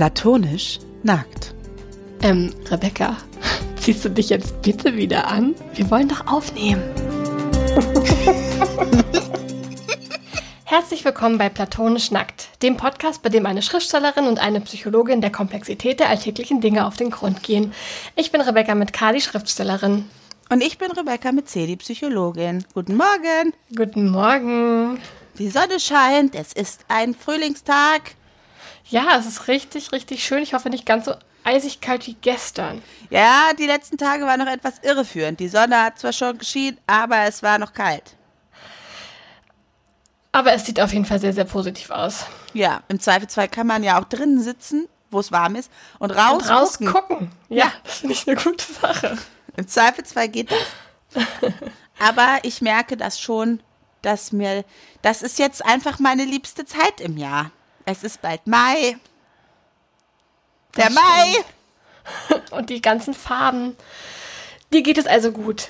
Platonisch nackt. Ähm, Rebecca, ziehst du dich jetzt bitte wieder an? Wir wollen doch aufnehmen. Herzlich willkommen bei Platonisch Nackt, dem Podcast, bei dem eine Schriftstellerin und eine Psychologin der Komplexität der alltäglichen Dinge auf den Grund gehen. Ich bin Rebecca mit K, die Schriftstellerin. Und ich bin Rebecca mit C, die Psychologin. Guten Morgen. Guten Morgen. Die Sonne scheint, es ist ein Frühlingstag. Ja, es ist richtig, richtig schön. Ich hoffe nicht ganz so eisig kalt wie gestern. Ja, die letzten Tage waren noch etwas irreführend. Die Sonne hat zwar schon geschienen, aber es war noch kalt. Aber es sieht auf jeden Fall sehr, sehr positiv aus. Ja, im Zweifelsfall kann man ja auch drinnen sitzen, wo es warm ist, und raus, Und raus gucken. gucken. Ja, das finde ich eine gute Sache. Im Zweifelsfall geht das. Aber ich merke das schon, dass mir, das ist jetzt einfach meine liebste Zeit im Jahr. Es ist bald Mai. Der Das Mai. Und die ganzen Farben. Dir geht es also gut.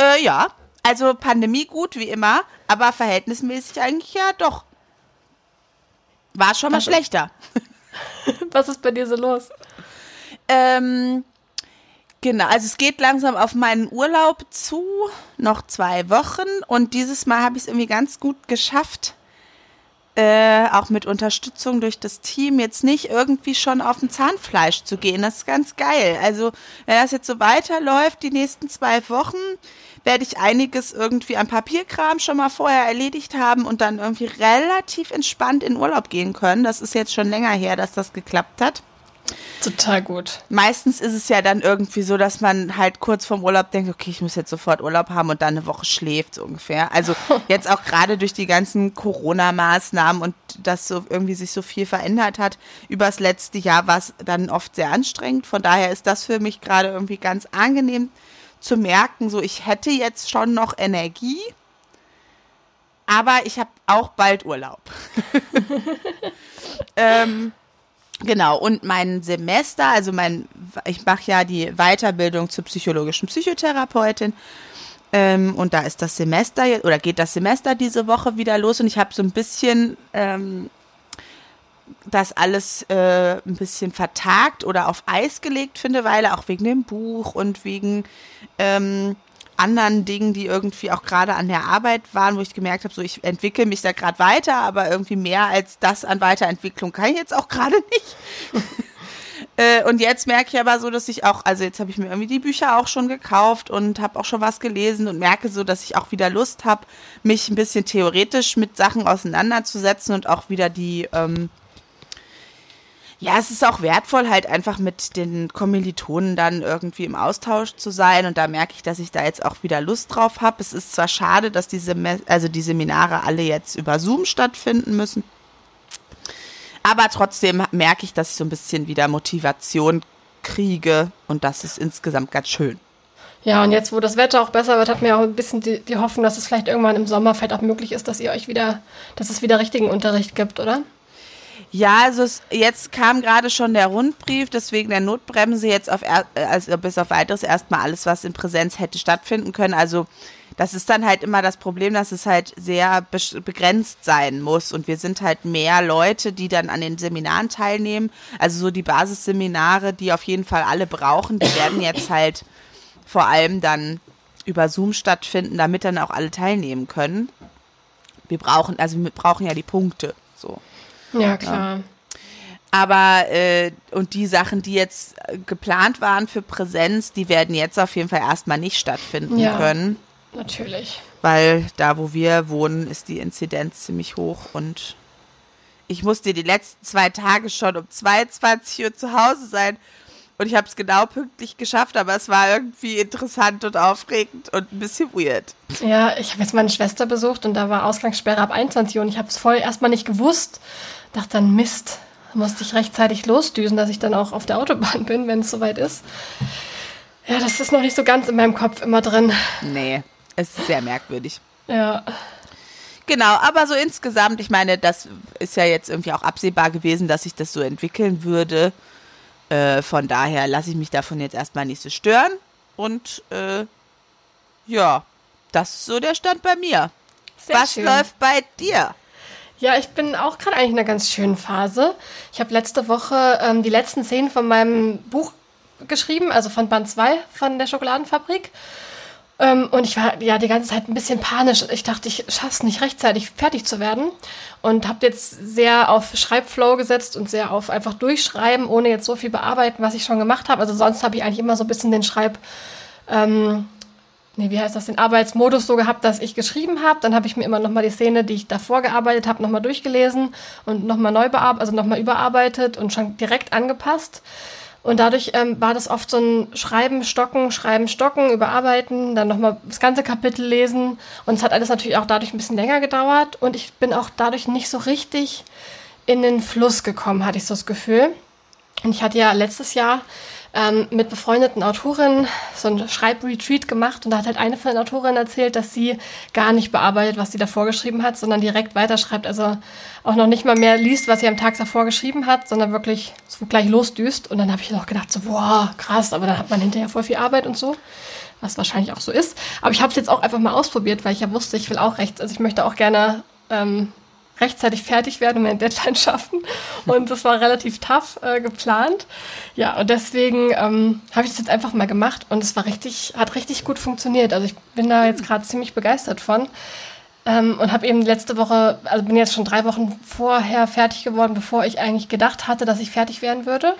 Äh, ja, also Pandemie gut, wie immer, aber verhältnismäßig eigentlich ja doch. War schon mal Was ist- schlechter. Was ist bei dir so los? Ähm, genau, also es geht langsam auf meinen Urlaub zu, noch zwei Wochen und dieses Mal habe ich es irgendwie ganz gut geschafft, äh, auch mit Unterstützung durch das Team jetzt nicht irgendwie schon auf dem Zahnfleisch zu gehen. Das ist ganz geil. Also wenn das jetzt so weiterläuft, die nächsten zwei Wochen, werde ich einiges irgendwie an Papierkram schon mal vorher erledigt haben und dann irgendwie relativ entspannt in Urlaub gehen können. Das ist jetzt schon länger her, dass das geklappt hat. Total gut. Meistens ist es ja dann irgendwie so, dass man halt kurz vorm Urlaub denkt, okay, ich muss jetzt sofort Urlaub haben und dann eine Woche schläft so ungefähr. Also jetzt auch gerade durch die ganzen Corona-Maßnahmen und dass so irgendwie sich so viel verändert hat übers letzte Jahr, war es dann oft sehr anstrengend. Von daher ist das für mich gerade irgendwie ganz angenehm zu merken, so ich hätte jetzt schon noch Energie, aber ich habe auch bald Urlaub. ähm, Genau, und mein Semester, also mein, ich mache ja die Weiterbildung zur psychologischen Psychotherapeutin. Ähm, und da ist das Semester jetzt, oder geht das Semester diese Woche wieder los und ich habe so ein bisschen ähm, das alles äh, ein bisschen vertagt oder auf Eis gelegt für eine Weile, auch wegen dem Buch und wegen ähm, anderen Dingen, die irgendwie auch gerade an der Arbeit waren, wo ich gemerkt habe, so ich entwickle mich da gerade weiter, aber irgendwie mehr als das an Weiterentwicklung kann ich jetzt auch gerade nicht. Äh, und jetzt merke ich aber so, dass ich auch, also jetzt habe ich mir irgendwie die Bücher auch schon gekauft und habe auch schon was gelesen und merke so, dass ich auch wieder Lust habe, mich ein bisschen theoretisch mit Sachen auseinanderzusetzen und auch wieder die, ähm, ja, es ist auch wertvoll, halt einfach mit den Kommilitonen dann irgendwie im Austausch zu sein. Und da merke ich, dass ich da jetzt auch wieder Lust drauf habe. Es ist zwar schade, dass diese, also die Seminare alle jetzt über Zoom stattfinden müssen. Aber trotzdem merke ich, dass ich so ein bisschen wieder Motivation kriege. Und das ist insgesamt ganz schön. Ja, und jetzt, wo das Wetter auch besser wird, hat mir auch ein bisschen die, die Hoffnung, dass es vielleicht irgendwann im Sommer vielleicht auch möglich ist, dass ihr euch wieder, dass es wieder richtigen Unterricht gibt, oder? Ja, also es, jetzt kam gerade schon der Rundbrief, deswegen der Notbremse jetzt auf er, also bis auf weiteres erstmal alles, was in Präsenz hätte stattfinden können. Also das ist dann halt immer das Problem, dass es halt sehr begrenzt sein muss und wir sind halt mehr Leute, die dann an den Seminaren teilnehmen. Also so die Basisseminare, die auf jeden Fall alle brauchen, die werden jetzt halt vor allem dann über Zoom stattfinden, damit dann auch alle teilnehmen können. Wir brauchen, also wir brauchen ja die Punkte, so. Ja, klar. Aber äh, und die Sachen, die jetzt äh, geplant waren für Präsenz, die werden jetzt auf jeden Fall erstmal nicht stattfinden Ja. können, Natürlich. weil da, wo wir wohnen, ist die Inzidenz ziemlich hoch und ich musste die letzten zwei Tage schon um 22 Uhr zu Hause sein und ich habe es genau pünktlich geschafft, aber es war irgendwie interessant und aufregend und ein bisschen weird. Ja, ich habe jetzt meine Schwester besucht und da war Ausgangssperre ab 21 Uhr und ich habe es voll erstmal nicht gewusst. Dachte dann, Mist, musste ich rechtzeitig losdüsen, dass ich dann auch auf der Autobahn bin, wenn es soweit ist. Ja, das ist noch nicht so ganz in meinem Kopf immer drin. Nee, es ist sehr merkwürdig. Ja, Genau, aber so insgesamt, ich meine, das ist ja jetzt irgendwie auch absehbar gewesen, dass sich das so entwickeln würde. Äh, von daher lasse ich mich davon jetzt erstmal nicht so stören. Und äh, ja, das ist so der Stand bei mir. sehr Was schön. läuft bei dir? Ja, ich bin auch gerade eigentlich in einer ganz schönen Phase. Ich habe letzte Woche ähm, die letzten Szenen von meinem Buch geschrieben, also von Band 2 von der Schokoladenfabrik. Ähm, und ich war ja die ganze Zeit ein bisschen panisch. Ich dachte, ich schaff's nicht rechtzeitig fertig zu werden. Und habe jetzt sehr auf Schreibflow gesetzt und sehr auf einfach durchschreiben, ohne jetzt so viel bearbeiten, was ich schon gemacht habe. Also sonst habe ich eigentlich immer so ein bisschen den Schreib... Ähm, nee, wie heißt das, den Arbeitsmodus so gehabt, dass ich geschrieben habe. Dann habe ich mir immer nochmal die Szene, die ich davor gearbeitet habe, nochmal durchgelesen und nochmal neu bearbeitet, also nochmal überarbeitet und schon direkt angepasst. Und dadurch ähm, war das oft so ein Schreiben, Stocken, Schreiben, Stocken, überarbeiten, dann nochmal das ganze Kapitel lesen. Und es hat alles natürlich auch dadurch ein bisschen länger gedauert. Und ich bin auch dadurch nicht so richtig in den Fluss gekommen, hatte ich so das Gefühl. Und ich hatte ja letztes Jahr ähm, mit befreundeten Autorinnen so ein Schreibretreat gemacht und da hat halt eine von den Autorinnen erzählt, dass sie gar nicht bearbeitet, was sie davor geschrieben hat, sondern direkt weiterschreibt. Also auch noch nicht mal mehr liest, was sie am Tag davor geschrieben hat, sondern wirklich so gleich losdüst. Und dann habe ich noch gedacht, so, boah, krass, aber dann hat man hinterher voll viel Arbeit und so was wahrscheinlich auch so ist. Aber ich habe es jetzt auch einfach mal ausprobiert, weil ich ja wusste, ich will auch rechts, also ich möchte auch gerne ähm, rechtzeitig fertig werden und eine Deadline schaffen. Und das war relativ tough äh, geplant. Ja, und deswegen ähm, habe ich das jetzt einfach mal gemacht und es war richtig, hat richtig gut funktioniert. Also ich bin da jetzt gerade ziemlich begeistert von. Ähm, und habe eben letzte Woche, also bin jetzt schon drei Wochen vorher fertig geworden, bevor ich eigentlich gedacht hatte, dass ich fertig werden würde.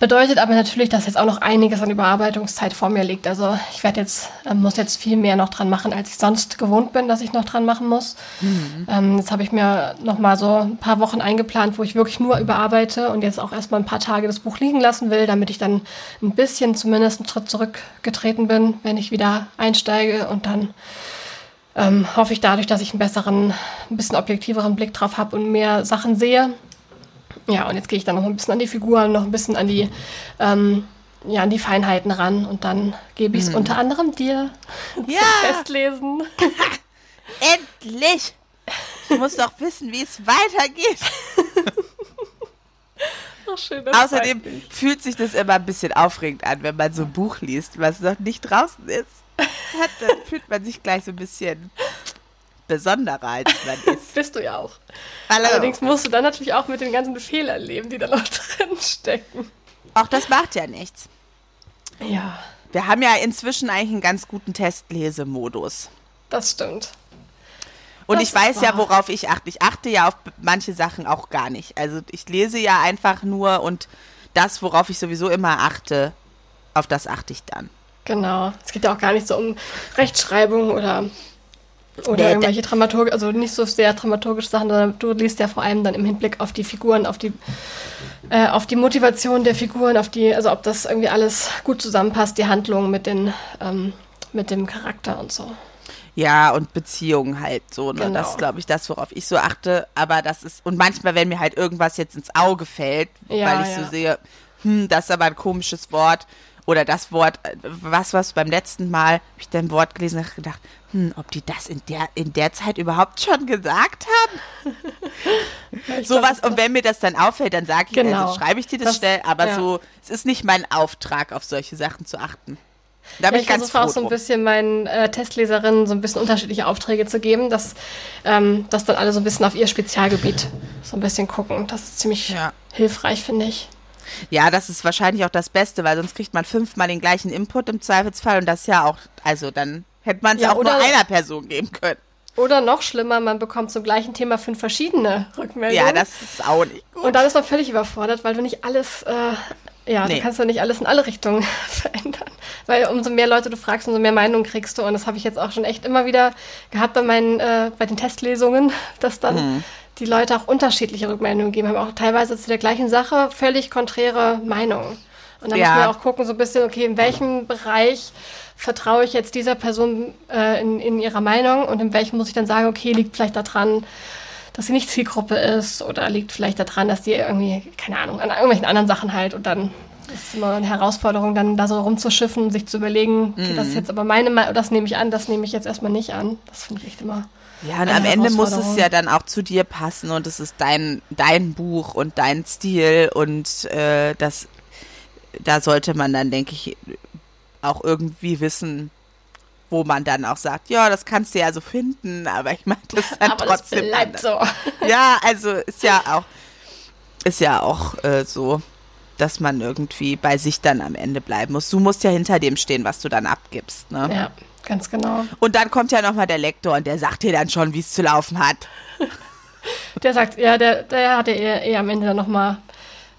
Bedeutet aber natürlich, dass jetzt auch noch einiges an Überarbeitungszeit vor mir liegt. Also ich werde jetzt, äh, muss jetzt viel mehr noch dran machen, als ich sonst gewohnt bin, dass ich noch dran machen muss. Mhm. Ähm, jetzt habe ich mir noch mal so ein paar Wochen eingeplant, wo ich wirklich nur überarbeite und jetzt auch erstmal ein paar Tage das Buch liegen lassen will, damit ich dann ein bisschen zumindest einen Schritt zurückgetreten bin, wenn ich wieder einsteige und dann ähm, hoffe ich dadurch, dass ich einen besseren, ein bisschen objektiveren Blick drauf habe und mehr Sachen sehe ja, und jetzt gehe ich dann noch ein bisschen an die Figuren, noch ein bisschen an die, ähm, ja, an die Feinheiten ran und dann gebe ich es hm. unter anderem dir ja. zum Festlesen. Endlich! Ich muss doch wissen, wie es weitergeht. Ach, schön, Außerdem fühlt sich das immer ein bisschen aufregend an, wenn man so ein Buch liest, was noch nicht draußen ist. Hat, dann fühlt man sich gleich so ein bisschen besonderer als man ist. Bist du ja auch. Hallo. Allerdings musst du dann natürlich auch mit den ganzen Fehlern leben, die da noch drin stecken. Auch das macht ja nichts. Ja. Wir haben ja inzwischen eigentlich einen ganz guten Testlesemodus. Das stimmt. Und das ich weiß wahr. ja, worauf ich achte. Ich achte ja auf manche Sachen auch gar nicht. Also ich lese ja einfach nur und das, worauf ich sowieso immer achte, auf das achte ich dann. Genau. Es geht ja auch gar nicht so um Rechtschreibung oder oder nee, irgendwelche Dramaturg, also nicht so sehr dramaturgische Sachen, sondern du liest ja vor allem dann im Hinblick auf die Figuren, auf die, äh, auf die Motivation der Figuren, auf die, also ob das irgendwie alles gut zusammenpasst, die Handlung mit den, ähm, mit dem Charakter und so. Ja, und Beziehungen halt so, ne? Genau. Das ist, glaube ich, das, worauf ich so achte. Aber das ist, und manchmal, wenn mir halt irgendwas jetzt ins Auge fällt, ja, weil ich ja. so sehe, hm, das ist aber ein komisches Wort, oder das Wort, äh, was was beim letzten Mal, habe ich dein Wort gelesen und gedacht, hm, ob die das in der, in der Zeit überhaupt schon gesagt haben? Sowas, und wenn mir das dann auffällt, dann sage ich, also genau. also schreibe ich dir das, das schnell, aber ja. so, es ist nicht mein Auftrag, auf solche Sachen zu achten. Da bin ja, ich, ich ganz versuche auch so ein bisschen meinen äh, Testleserinnen so ein bisschen unterschiedliche Aufträge zu geben, dass, ähm, dass dann alle so ein bisschen auf ihr Spezialgebiet so ein bisschen gucken. Das ist ziemlich ja. hilfreich, finde ich. Ja, das ist wahrscheinlich auch das Beste, weil sonst kriegt man fünfmal den gleichen Input im Zweifelsfall und das ja auch, also dann hätte man es ja, auch nur einer Person geben können. Oder noch schlimmer, man bekommt zum gleichen Thema fünf verschiedene Rückmeldungen. Ja, das ist auch nicht gut. Und dann ist man völlig überfordert, weil du nicht alles, äh, ja, nee. du kannst ja nicht alles in alle Richtungen verändern. Weil umso mehr Leute du fragst, umso mehr Meinungen kriegst du. Und das habe ich jetzt auch schon echt immer wieder gehabt bei meinen, äh, bei den Testlesungen, dass dann mhm die Leute auch unterschiedliche Rückmeldungen geben, haben auch teilweise zu der gleichen Sache völlig konträre Meinungen. Und dann ja. müssen wir auch gucken, so ein bisschen, okay, in welchem Bereich vertraue ich jetzt dieser Person äh, in, in ihrer Meinung und in welchem muss ich dann sagen, okay, liegt vielleicht daran, dass sie nicht Zielgruppe ist oder liegt vielleicht daran, dass die irgendwie, keine Ahnung, an irgendwelchen anderen Sachen halt und dann ist es immer eine Herausforderung, dann da so rumzuschiffen und sich zu überlegen, okay, das ist mhm. jetzt aber meine Meinung, das nehme ich an, das nehme ich jetzt erstmal nicht an. Das finde ich echt immer ja, und am Ende muss es ja dann auch zu dir passen und es ist dein, dein Buch und dein Stil und äh, das, da sollte man dann, denke ich, auch irgendwie wissen, wo man dann auch sagt, ja, das kannst du ja so finden, aber ich meine das dann Aber trotzdem. das bleibt so. Ja, also ist ja auch, ist ja auch äh, so, dass man irgendwie bei sich dann am Ende bleiben muss. Du musst ja hinter dem stehen, was du dann abgibst. Ne? Ja, ganz genau. Und dann kommt ja nochmal der Lektor und der sagt dir dann schon, wie es zu laufen hat. Der sagt, ja, der, der hatte eher, eher am Ende dann nochmal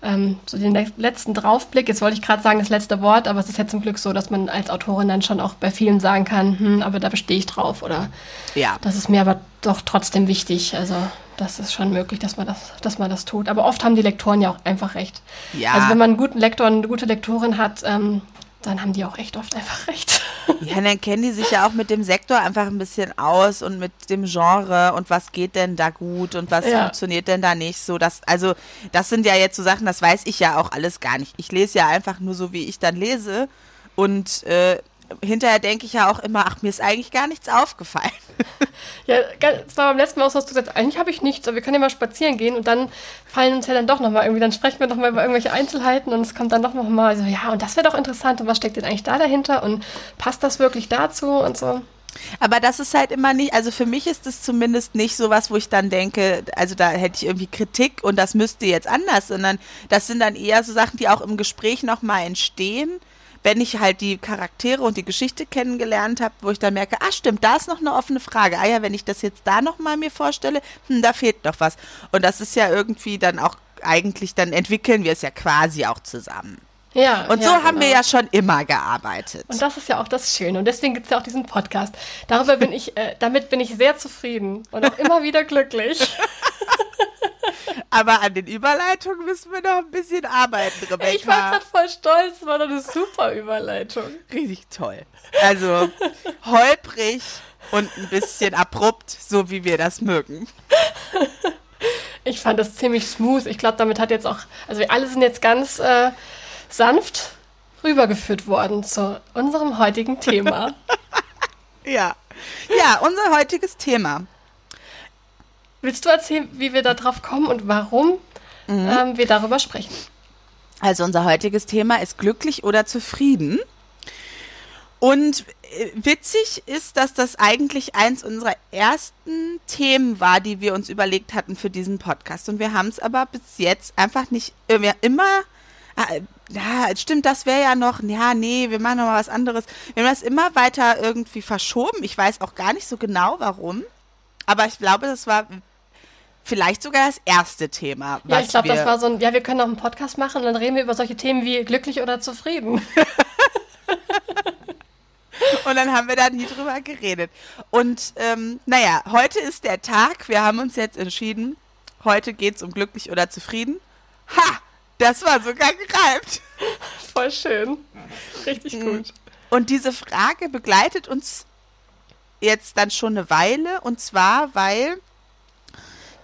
ähm, so den le- letzten Draufblick. Jetzt wollte ich gerade sagen, das letzte Wort, aber es ist ja zum Glück so, dass man als Autorin dann schon auch bei vielen sagen kann, hm, aber da bestehe ich drauf oder Ja. das ist mir aber doch trotzdem wichtig. Also das ist schon möglich, dass man das, dass man das tut. Aber oft haben die Lektoren ja auch einfach recht. Ja. Also wenn man einen guten Lektor und eine gute Lektorin hat, ähm, dann haben die auch echt oft einfach recht. Ja, dann kennen die sich ja auch mit dem Sektor einfach ein bisschen aus und mit dem Genre und was geht denn da gut und was Ja. funktioniert denn da nicht so. Das, also, das sind ja jetzt so Sachen, das weiß ich ja auch alles gar nicht. Ich lese ja einfach nur so, wie ich dann lese und äh, hinterher denke ich ja auch immer, ach, mir ist eigentlich gar nichts aufgefallen. Ja, das war beim letzten Mal auch so, dass du gesagt hast, eigentlich habe ich nichts, aber wir können ja mal spazieren gehen und dann fallen uns ja dann doch nochmal irgendwie, dann sprechen wir nochmal über irgendwelche Einzelheiten und es kommt dann doch nochmal so, ja, und das wäre doch interessant und was steckt denn eigentlich da dahinter und passt das wirklich dazu und so. Aber das ist halt immer nicht, also für mich ist es zumindest nicht so was, wo ich dann denke, also da hätte ich irgendwie Kritik und das müsste jetzt anders, sondern das sind dann eher so Sachen, die auch im Gespräch nochmal entstehen, wenn ich halt die Charaktere und die Geschichte kennengelernt habe, wo ich dann merke, ah stimmt, da ist noch eine offene Frage. Ah ja, wenn ich das jetzt da nochmal mir vorstelle, hm, da fehlt noch was. Und das ist ja irgendwie dann auch eigentlich, dann entwickeln wir es ja quasi auch zusammen. Ja. Und ja, so haben wir genau. ja schon immer gearbeitet. Und das ist ja auch das Schöne. Und deswegen gibt es ja auch diesen Podcast. Darüber bin ich, äh, damit bin ich sehr zufrieden und auch immer wieder glücklich. Aber an den Überleitungen müssen wir noch ein bisschen arbeiten, Rebecca. Ich war gerade voll stolz, das war doch eine super Überleitung. Richtig toll. Also holprig und ein bisschen abrupt, so wie wir das mögen. Ich fand das ziemlich smooth. Ich glaube, damit hat jetzt auch, also wir alle sind jetzt ganz äh, sanft rübergeführt worden zu unserem heutigen Thema. Ja. Ja, unser heutiges Thema. Willst du erzählen, wie wir da drauf kommen und warum ähm, wir darüber sprechen? Also unser heutiges Thema ist glücklich oder zufrieden. Und äh, witzig ist, dass das eigentlich eins unserer ersten Themen war, die wir uns überlegt hatten für diesen Podcast. Und wir haben es aber bis jetzt einfach nicht äh, wir immer. Ja, stimmt, das wäre ja noch, ja, nee, wir machen noch mal was anderes. Wir haben das immer weiter irgendwie verschoben. Ich weiß auch gar nicht so genau, warum. Aber ich glaube, das war vielleicht sogar das erste Thema. Ja, ich glaube, das war so ein, ja, wir können auch einen Podcast machen und dann reden wir über solche Themen wie glücklich oder zufrieden. Und dann haben wir da nie drüber geredet. Und ähm, naja, heute ist der Tag. Wir haben uns jetzt entschieden, heute geht es um glücklich oder zufrieden. Ha! Das war sogar gereimt. Voll schön. Richtig Mhm. gut. Und diese Frage begleitet uns jetzt dann schon eine Weile. Und zwar, weil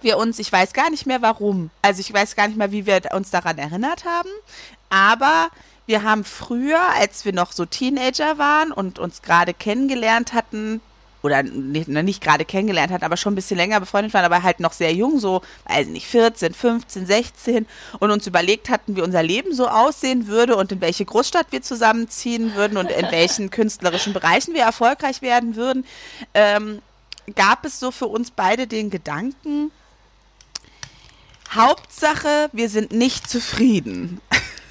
wir uns, ich weiß gar nicht mehr warum, also ich weiß gar nicht mehr, wie wir uns daran erinnert haben, aber wir haben früher, als wir noch so Teenager waren und uns gerade kennengelernt hatten, oder nicht, nicht gerade kennengelernt hatten, aber schon ein bisschen länger befreundet waren, aber halt noch sehr jung, so, weiß nicht, 14, 15, 16 und uns überlegt hatten, wie unser Leben so aussehen würde und in welche Großstadt wir zusammenziehen würden und in welchen künstlerischen Bereichen wir erfolgreich werden würden, ähm, gab es so für uns beide den Gedanken, Hauptsache, wir sind nicht zufrieden.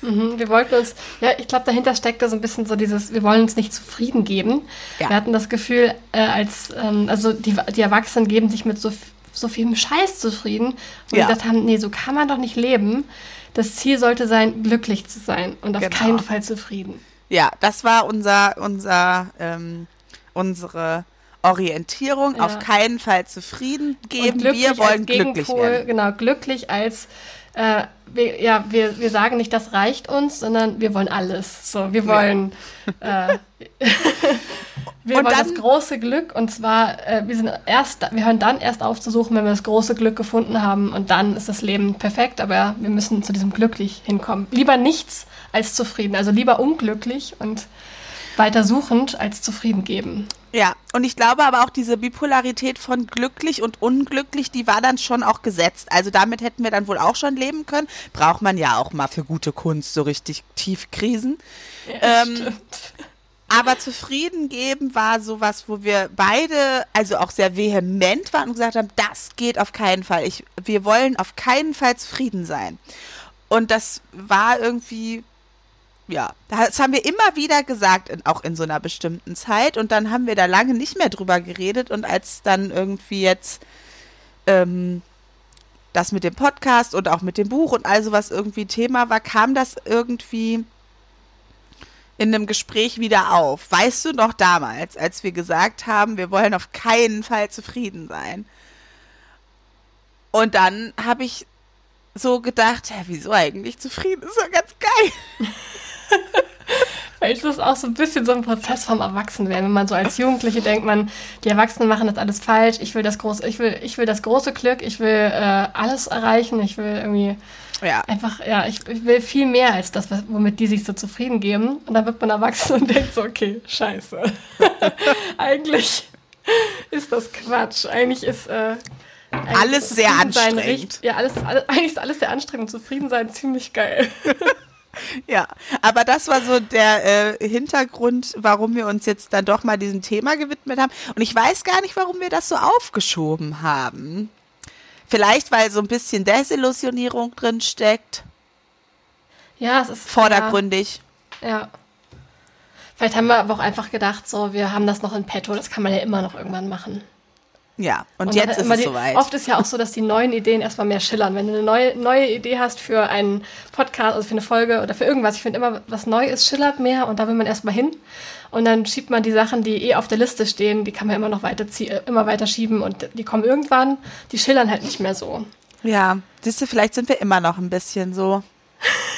Mhm, wir wollten uns, ja, ich glaube, dahinter steckte so ein bisschen so dieses, wir wollen uns nicht zufrieden geben. Ja. Wir hatten das Gefühl, äh, als, ähm, also die, die Erwachsenen geben sich mit so, so vielem Scheiß zufrieden. Und Ja. wir gedacht haben, nee, so kann man doch nicht leben. Das Ziel sollte sein, glücklich zu sein und auf Genau. keinen Fall zufrieden. Ja, das war unser, unser, ähm, unsere Orientierung. Ja. Auf keinen Fall zufrieden geben. Wir wollen glücklich werden. Genau, glücklich als, äh, wir, ja, wir, wir sagen nicht, das reicht uns, sondern wir wollen alles. So, wir wollen, äh, wir Und wollen das große Glück. Und zwar, äh, wir sind erst, wir hören dann erst auf zu suchen, wenn wir das große Glück gefunden haben. Und dann ist das Leben perfekt, aber wir müssen zu diesem glücklich hinkommen. Lieber nichts als zufrieden, also lieber unglücklich und weiter suchend als zufrieden geben. Ja, und ich glaube aber auch diese Bipolarität von glücklich und unglücklich, die war dann schon auch gesetzt. Also damit hätten wir dann wohl auch schon leben können. Braucht man ja auch mal für gute Kunst so richtig tiefe Krisen. ähm, Aber zufrieden geben war sowas, wo wir beide, also auch sehr vehement waren und gesagt haben, das geht auf keinen Fall. Ich, wir wollen auf keinen Fall zufrieden sein. Und das war irgendwie, ja, das haben wir immer wieder gesagt, auch in so einer bestimmten Zeit. Und dann haben wir da lange nicht mehr drüber geredet. Und als dann irgendwie jetzt ähm, das mit dem Podcast und auch mit dem Buch und all sowas irgendwie Thema war, kam das irgendwie in einem Gespräch wieder auf. Weißt du noch damals, als wir gesagt haben, wir wollen auf keinen Fall zufrieden sein? Und dann habe ich so gedacht, ja, wieso eigentlich zufrieden? Ist doch ganz geil. Weil es ist auch so ein bisschen so ein Prozess vom Erwachsenwerden. Wenn man so als Jugendliche denkt, man, die Erwachsenen machen das alles falsch, ich will das große, ich will, ich will das große Glück, ich will äh, alles erreichen, ich will irgendwie ja. einfach, ja, ich, ich, will viel mehr als das, womit die sich so zufrieden geben. Und dann wird man erwachsen und denkt so, okay, scheiße. Eigentlich ist das Quatsch. Eigentlich ist äh, eigentlich alles sehr anstrengend. Recht, ja, alles, alles, eigentlich ist alles sehr anstrengend. Zufrieden sein ziemlich geil. Ja, aber das war so der äh, Hintergrund, warum wir uns jetzt dann doch mal diesem Thema gewidmet haben. Und ich weiß gar nicht, warum wir das so aufgeschoben haben. Vielleicht, weil so ein bisschen Desillusionierung drin steckt. Ja, es ist vordergründig. Ja. ja. Vielleicht haben wir aber auch einfach gedacht, so, wir haben das noch in petto, das kann man ja immer noch irgendwann machen. Ja, und, und jetzt ist es die, soweit. Oft ist ja auch so, dass die neuen Ideen erstmal mehr schillern. Wenn du eine neue, neue Idee hast für einen Podcast, also für eine Folge oder für irgendwas, ich finde immer, was neu ist, schillert mehr und da will man erstmal hin. Und dann schiebt man die Sachen, die eh auf der Liste stehen, die kann man immer noch weiter, immer weiter schieben und die kommen irgendwann, die schillern halt nicht mehr so. Ja, siehst du, vielleicht sind wir immer noch ein bisschen so.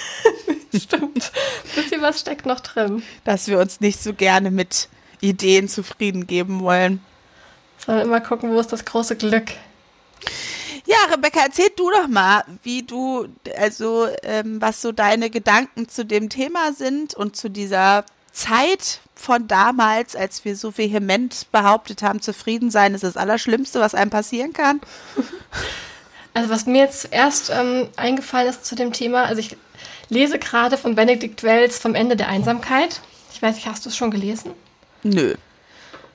Stimmt. Ein bisschen was steckt noch drin. Dass wir uns nicht so gerne mit Ideen zufrieden geben wollen. Sondern immer gucken, wo ist das große Glück. Ja, Rebecca, erzähl du doch mal, wie du, also ähm, was so deine Gedanken zu dem Thema sind und zu dieser Zeit von damals, als wir so vehement behauptet haben, zufrieden sein ist das Allerschlimmste, was einem passieren kann. Also was mir jetzt zuerst ähm, eingefallen ist zu dem Thema, also ich lese gerade von Benedikt Wells vom Ende der Einsamkeit. Ich weiß nicht, hast du es schon gelesen? Nö.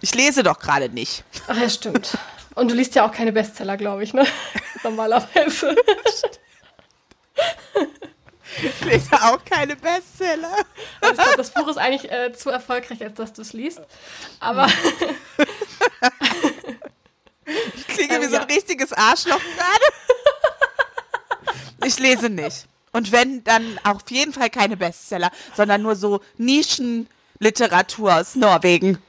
Ich lese doch gerade nicht. Ach ja, stimmt. Und du liest ja auch keine Bestseller, glaube ich, ne? Normalerweise. Ich lese auch keine Bestseller. Also ich glaube, das Buch ist eigentlich äh, zu erfolgreich, als dass du es liest. Aber. ich klinge ähm, wie so ein richtiges Arschloch gerade. Ich lese nicht. Und wenn, dann auf jeden Fall keine Bestseller, sondern nur so Nischenliteratur aus Norwegen.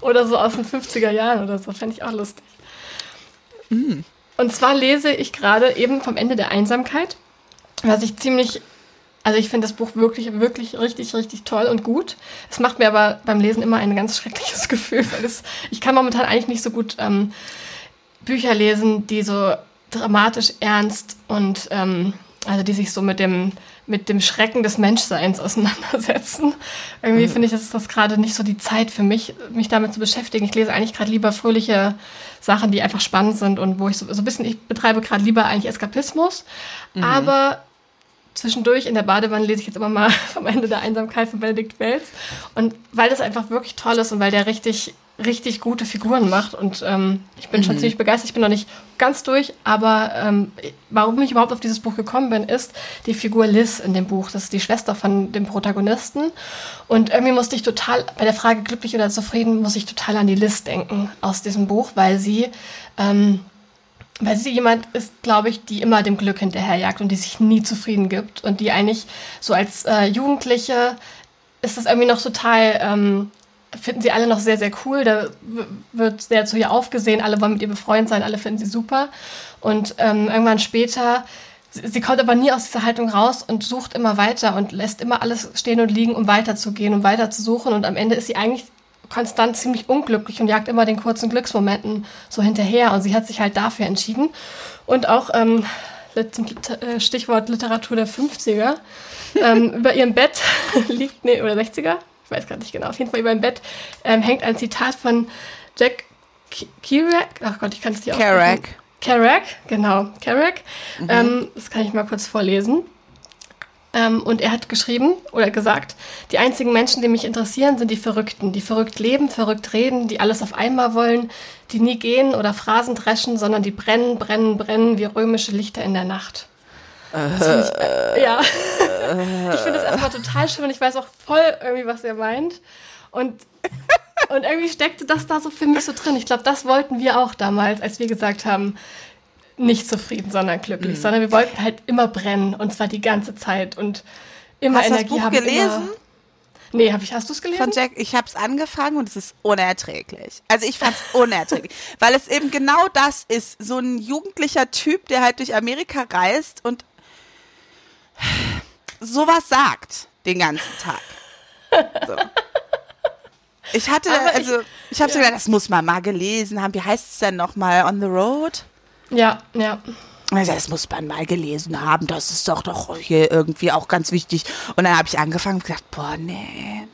Oder so aus den 50er Jahren oder so. Fände ich auch lustig. Mm. Und zwar lese ich gerade eben vom Ende der Einsamkeit, was ich ziemlich, also ich finde das Buch wirklich, wirklich richtig, richtig toll und gut. Es macht mir aber beim Lesen immer ein ganz schreckliches Gefühl, weil es, ich kann momentan eigentlich nicht so gut ähm, Bücher lesen, die so dramatisch ernst und ähm, also die sich so mit dem mit dem Schrecken des Menschseins auseinandersetzen. Irgendwie mhm. finde ich, das ist das gerade nicht so die Zeit für mich, mich damit zu beschäftigen. Ich lese eigentlich gerade lieber fröhliche Sachen, die einfach spannend sind und wo ich so, so ein bisschen, ich betreibe gerade lieber eigentlich Eskapismus. Mhm. Aber zwischendurch in der Badewanne lese ich jetzt immer mal vom Ende der Einsamkeit von Benedikt Wells. Und weil das einfach wirklich toll ist und weil der richtig richtig gute Figuren macht. Und ähm, ich bin mhm. schon ziemlich begeistert. Ich bin noch nicht ganz durch, aber ähm, warum ich überhaupt auf dieses Buch gekommen bin, ist die Figur Liz in dem Buch. Das ist die Schwester von dem Protagonisten. Und irgendwie musste ich total, bei der Frage glücklich oder zufrieden, muss ich total an die Liz denken aus diesem Buch, weil sie, ähm, weil sie jemand ist, glaube ich, die immer dem Glück hinterherjagt und die sich nie zufrieden gibt und die eigentlich so als äh, Jugendliche ist das irgendwie noch total ähm, finden sie alle noch sehr, sehr cool. Da wird sehr zu ihr aufgesehen, alle wollen mit ihr befreundet sein, alle finden sie super. Und ähm, irgendwann später, sie kommt aber nie aus dieser Haltung raus und sucht immer weiter und lässt immer alles stehen und liegen, um weiterzugehen, um weiter zu suchen. Und am Ende ist sie eigentlich konstant ziemlich unglücklich und jagt immer den kurzen Glücksmomenten so hinterher. Und sie hat sich halt dafür entschieden. Und auch ähm, äh, Stichwort Literatur der 50er. ähm, über ihrem Bett liegt, nee, oder 60er, ich weiß gar nicht genau, auf jeden Fall über dem Bett ähm, hängt ein Zitat von Jack Kerouac. Ach Gott, ich kann es dir auch. Kerouac, genau, Kerouac. Mhm. Ähm, das kann ich mal kurz vorlesen. Ähm, und er hat geschrieben oder gesagt, die einzigen Menschen, die mich interessieren, sind die Verrückten, die verrückt leben, verrückt reden, die alles auf einmal wollen, die nie gehen oder Phrasen dreschen, sondern die brennen, brennen, brennen wie römische Lichter in der Nacht. Ich, äh, ja, ich finde das erstmal total schön und ich weiß auch voll irgendwie, was er meint. Und, und irgendwie steckte das da so für mich so drin. Ich glaube, das wollten wir auch damals, als wir gesagt haben, nicht zufrieden, sondern glücklich, mhm. sondern wir wollten halt immer brennen und zwar die ganze Zeit und immer Hast Energie das Buch haben. gelesen? Nee, hab ich, hast du es gelesen? Von Jack, ich habe es angefangen und es ist unerträglich. Also ich fand es unerträglich, weil es eben genau das ist, so ein jugendlicher Typ, der halt durch Amerika reist und sowas sagt den ganzen Tag. So. Ich hatte, Aber also, ich, ich habe so gedacht, das muss man mal gelesen haben. Wie heißt es denn nochmal? On the Road? Ja, ja. Also das muss man mal gelesen haben. Das ist doch doch hier irgendwie auch ganz wichtig. Und dann habe ich angefangen und gesagt, boah, nee.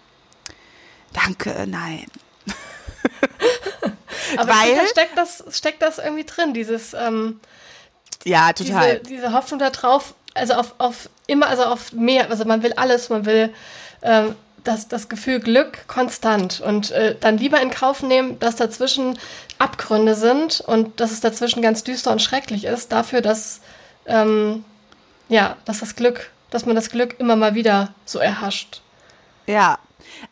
Danke, nein. Aber Weil- da steckt das, steckt das irgendwie drin, dieses, ähm, Ja, total. diese, diese Hoffnung da drauf, also auf, auf immer, also auf mehr, also man will alles, man will ähm, das, das Gefühl Glück konstant und äh, dann lieber in Kauf nehmen, dass dazwischen Abgründe sind und dass es dazwischen ganz düster und schrecklich ist, dafür, dass, ähm, ja, dass das Glück, dass man das Glück immer mal wieder so erhascht. Ja.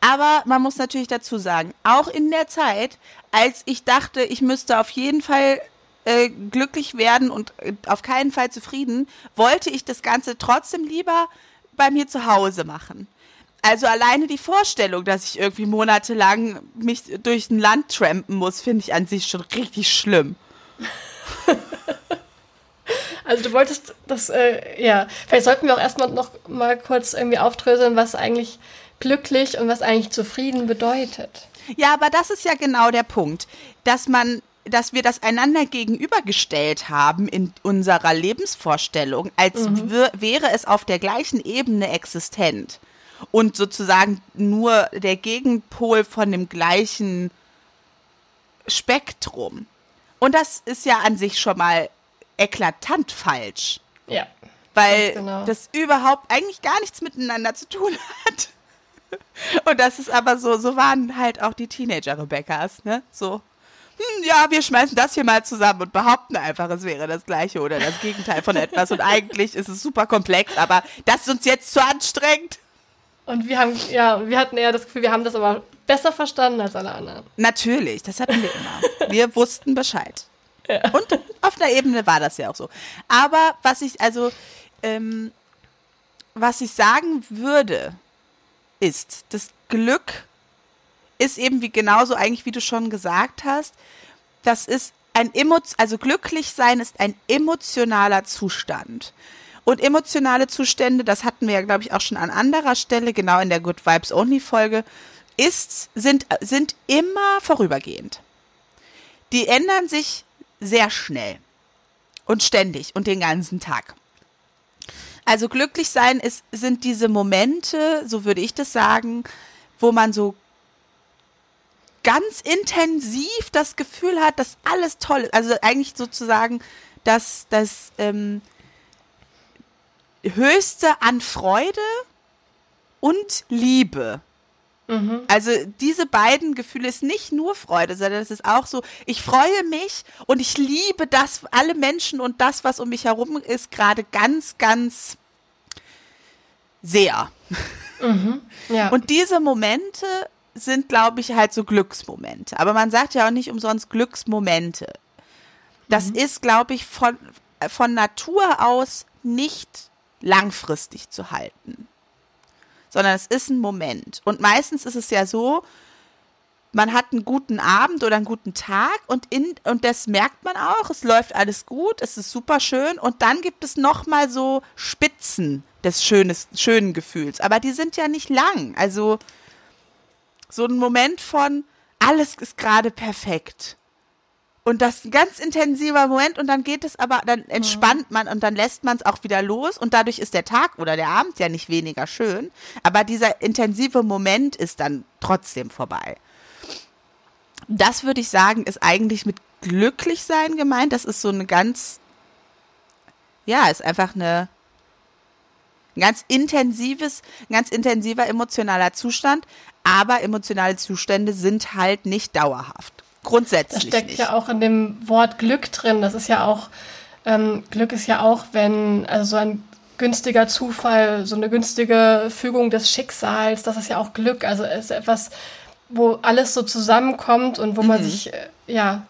Aber man muss natürlich dazu sagen, auch in der Zeit, als ich dachte, ich müsste auf jeden Fall äh, glücklich werden und äh, auf keinen Fall zufrieden, wollte ich das Ganze trotzdem lieber bei mir zu Hause machen. Also alleine die Vorstellung, dass ich irgendwie monatelang mich durch ein Land trampen muss, finde ich an sich schon richtig schlimm. Also du wolltest das, äh, ja, vielleicht sollten wir auch erstmal noch mal kurz irgendwie aufdröseln, was eigentlich glücklich und was eigentlich zufrieden bedeutet. Ja, aber das ist ja genau der Punkt, dass man, dass wir das einander gegenübergestellt haben in unserer Lebensvorstellung, als wär, wäre es auf der gleichen Ebene existent und sozusagen nur der Gegenpol von dem gleichen Spektrum. Und das ist ja an sich schon mal eklatant falsch, Ja. weil genau. das überhaupt eigentlich gar nichts miteinander zu tun hat. Und das ist aber so, so waren halt auch die Teenager-Rebecca's, ne? So, hm, ja, wir schmeißen das hier mal zusammen und behaupten einfach, es wäre das Gleiche oder das Gegenteil von etwas. Und eigentlich ist es super komplex, aber das ist uns jetzt zu anstrengend. Und wir haben, ja, wir hatten eher das Gefühl, wir haben das aber besser verstanden als alle anderen. Natürlich, das hatten wir immer. Wir wussten Bescheid. Und auf einer Ebene war das ja auch so. Aber was ich, also, ähm, was ich sagen würde, ist, das Glück ist eben wie genauso eigentlich, wie du schon gesagt hast, das ist ein Emo also glücklich sein ist ein emotionaler Zustand. Und emotionale Zustände, das hatten wir ja, glaube ich, auch schon an anderer Stelle, genau in der Good Vibes Only Folge, ist, sind, sind immer vorübergehend. Die ändern sich sehr schnell und ständig und den ganzen Tag. Also glücklich sein ist, sind diese Momente, so würde ich das sagen, wo man so ganz intensiv das Gefühl hat, dass alles toll ist. Also eigentlich sozusagen das, das ähm, Höchste an Freude und Liebe. Also diese beiden Gefühle ist nicht nur Freude, sondern es ist auch so, ich freue mich und ich liebe das, alle Menschen und das, was um mich herum ist, gerade ganz, ganz sehr. Ja. Und diese Momente sind, glaube ich, halt so Glücksmomente. Aber man sagt ja auch nicht umsonst Glücksmomente. Das ist, glaube ich, von, von Natur aus nicht langfristig zu halten. Sondern es ist ein Moment. Und meistens ist es ja so, man hat einen guten Abend oder einen guten Tag und, in, und das merkt man auch. Es läuft alles gut, es ist super schön. Und dann gibt es nochmal so Spitzen des schönes, schönen Gefühls. Aber die sind ja nicht lang. Also so ein Moment von, alles ist gerade perfekt. Und das ist ein ganz intensiver Moment und dann geht es aber, dann entspannt man und dann lässt man es auch wieder los und dadurch ist der Tag oder der Abend ja nicht weniger schön, aber dieser intensive Moment ist dann trotzdem vorbei. Das würde ich sagen, ist eigentlich mit glücklich sein gemeint. Das ist so eine ganz, ja, ist einfach eine, Ein ganz intensives, ein ganz intensiver emotionaler Zustand, aber emotionale Zustände sind halt nicht dauerhaft. Grundsätzlich. Das steckt nicht. ja auch in dem Wort Glück drin. Das ist ja auch, ähm, Glück ist ja auch, wenn, also so ein günstiger Zufall, so eine günstige Fügung des Schicksals, das ist ja auch Glück. Also es ist etwas, wo alles so zusammenkommt und wo man sich, äh, ja,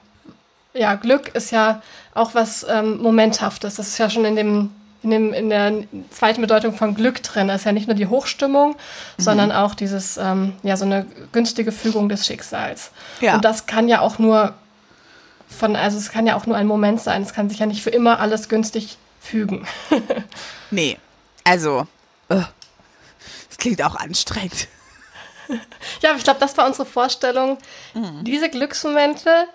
ja, Glück ist ja auch was ähm, Momenthaftes. Das ist ja schon in dem, in dem, in der zweiten Bedeutung von Glück drin. Das ist ja nicht nur die Hochstimmung, sondern auch dieses, ähm, ja, so eine günstige Fügung des Schicksals. Ja. Und das kann ja auch nur von, also es kann ja auch nur ein Moment sein. Es kann sich ja nicht für immer alles günstig fügen. Nee. Also, äh, das klingt auch anstrengend. Ja, aber ich glaube, das war unsere Vorstellung. Diese Glücksmomente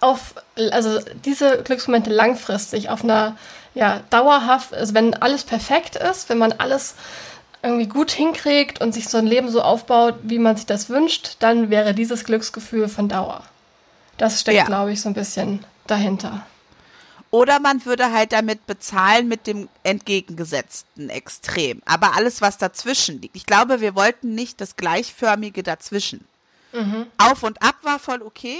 auf, also diese Glücksmomente langfristig auf einer, ja, dauerhaft, also wenn alles perfekt ist, wenn man alles irgendwie gut hinkriegt und sich so ein Leben so aufbaut, wie man sich das wünscht, dann wäre dieses Glücksgefühl von Dauer. Das steckt, Ja. glaube ich, so ein bisschen dahinter. Oder man würde halt damit bezahlen mit dem entgegengesetzten Extrem. Aber alles, was dazwischen liegt. Ich glaube, wir wollten nicht das gleichförmige dazwischen. Auf und ab war voll okay.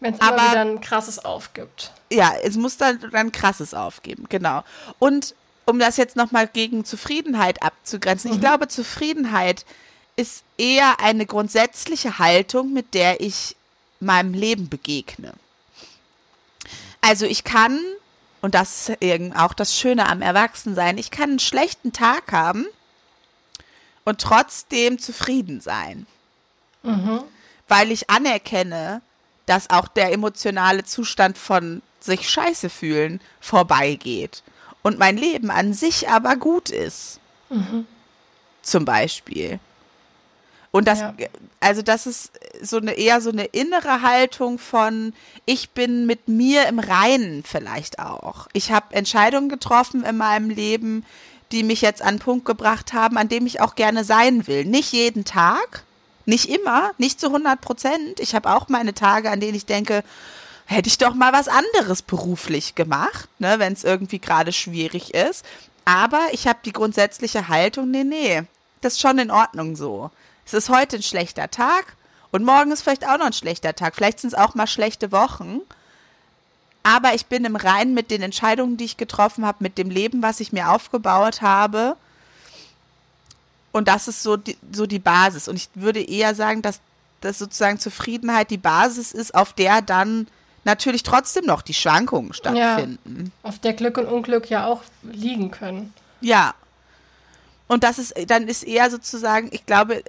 Wenn es Aber- wieder ein krasses aufgibt. Ja, es muss dann, dann krasses aufgeben, genau. Und um das jetzt nochmal gegen Zufriedenheit abzugrenzen, ich glaube, Zufriedenheit ist eher eine grundsätzliche Haltung, mit der ich meinem Leben begegne. Also ich kann, und das ist eben auch das Schöne am Erwachsensein, ich kann einen schlechten Tag haben und trotzdem zufrieden sein. Weil ich anerkenne, dass auch der emotionale Zustand von sich scheiße fühlen vorbeigeht. Und mein Leben an sich aber gut ist. Zum Beispiel. Und das, Ja. also das ist so eine eher so eine innere Haltung von, ich bin mit mir im Reinen vielleicht auch. Ich habe Entscheidungen getroffen in meinem Leben, die mich jetzt an einen Punkt gebracht haben, an dem ich auch gerne sein will. Nicht jeden Tag, nicht immer, nicht zu 100 Prozent. Ich habe auch meine Tage, an denen ich denke, hätte ich doch mal was anderes beruflich gemacht, ne, wenn es irgendwie gerade schwierig ist. Aber ich habe die grundsätzliche Haltung, nee, nee, das ist schon in Ordnung so. Es ist heute ein schlechter Tag und morgen ist vielleicht auch noch ein schlechter Tag. Vielleicht sind es auch mal schlechte Wochen. Aber ich bin im Reinen mit den Entscheidungen, die ich getroffen habe, mit dem Leben, was ich mir aufgebaut habe. Und das ist so die, so die Basis. Und ich würde eher sagen, dass, dass sozusagen Zufriedenheit die Basis ist, auf der dann natürlich trotzdem noch die Schwankungen stattfinden. Auf der Glück und Unglück ja auch liegen können. Ja. Und das ist, dann ist eher sozusagen, ich glaube,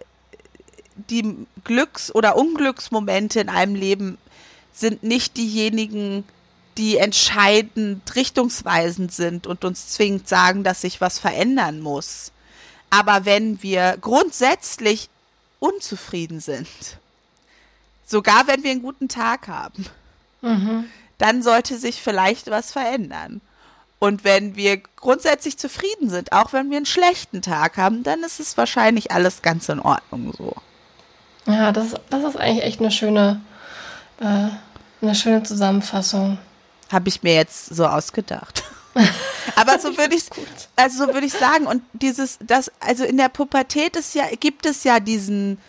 die Glücks- oder Unglücksmomente in einem Leben sind nicht diejenigen, die entscheidend richtungsweisend sind und uns zwingend sagen, dass sich was verändern muss. Aber wenn wir grundsätzlich unzufrieden sind, sogar wenn wir einen guten Tag haben, dann sollte sich vielleicht was verändern. Und wenn wir grundsätzlich zufrieden sind, auch wenn wir einen schlechten Tag haben, dann ist es wahrscheinlich alles ganz in Ordnung so. Ja, das, das ist eigentlich echt eine schöne, äh, eine schöne Zusammenfassung. Habe ich mir jetzt so ausgedacht. Aber so würde ich also so würde ich sagen und dieses das also in der Pubertät ist ja gibt es ja diesen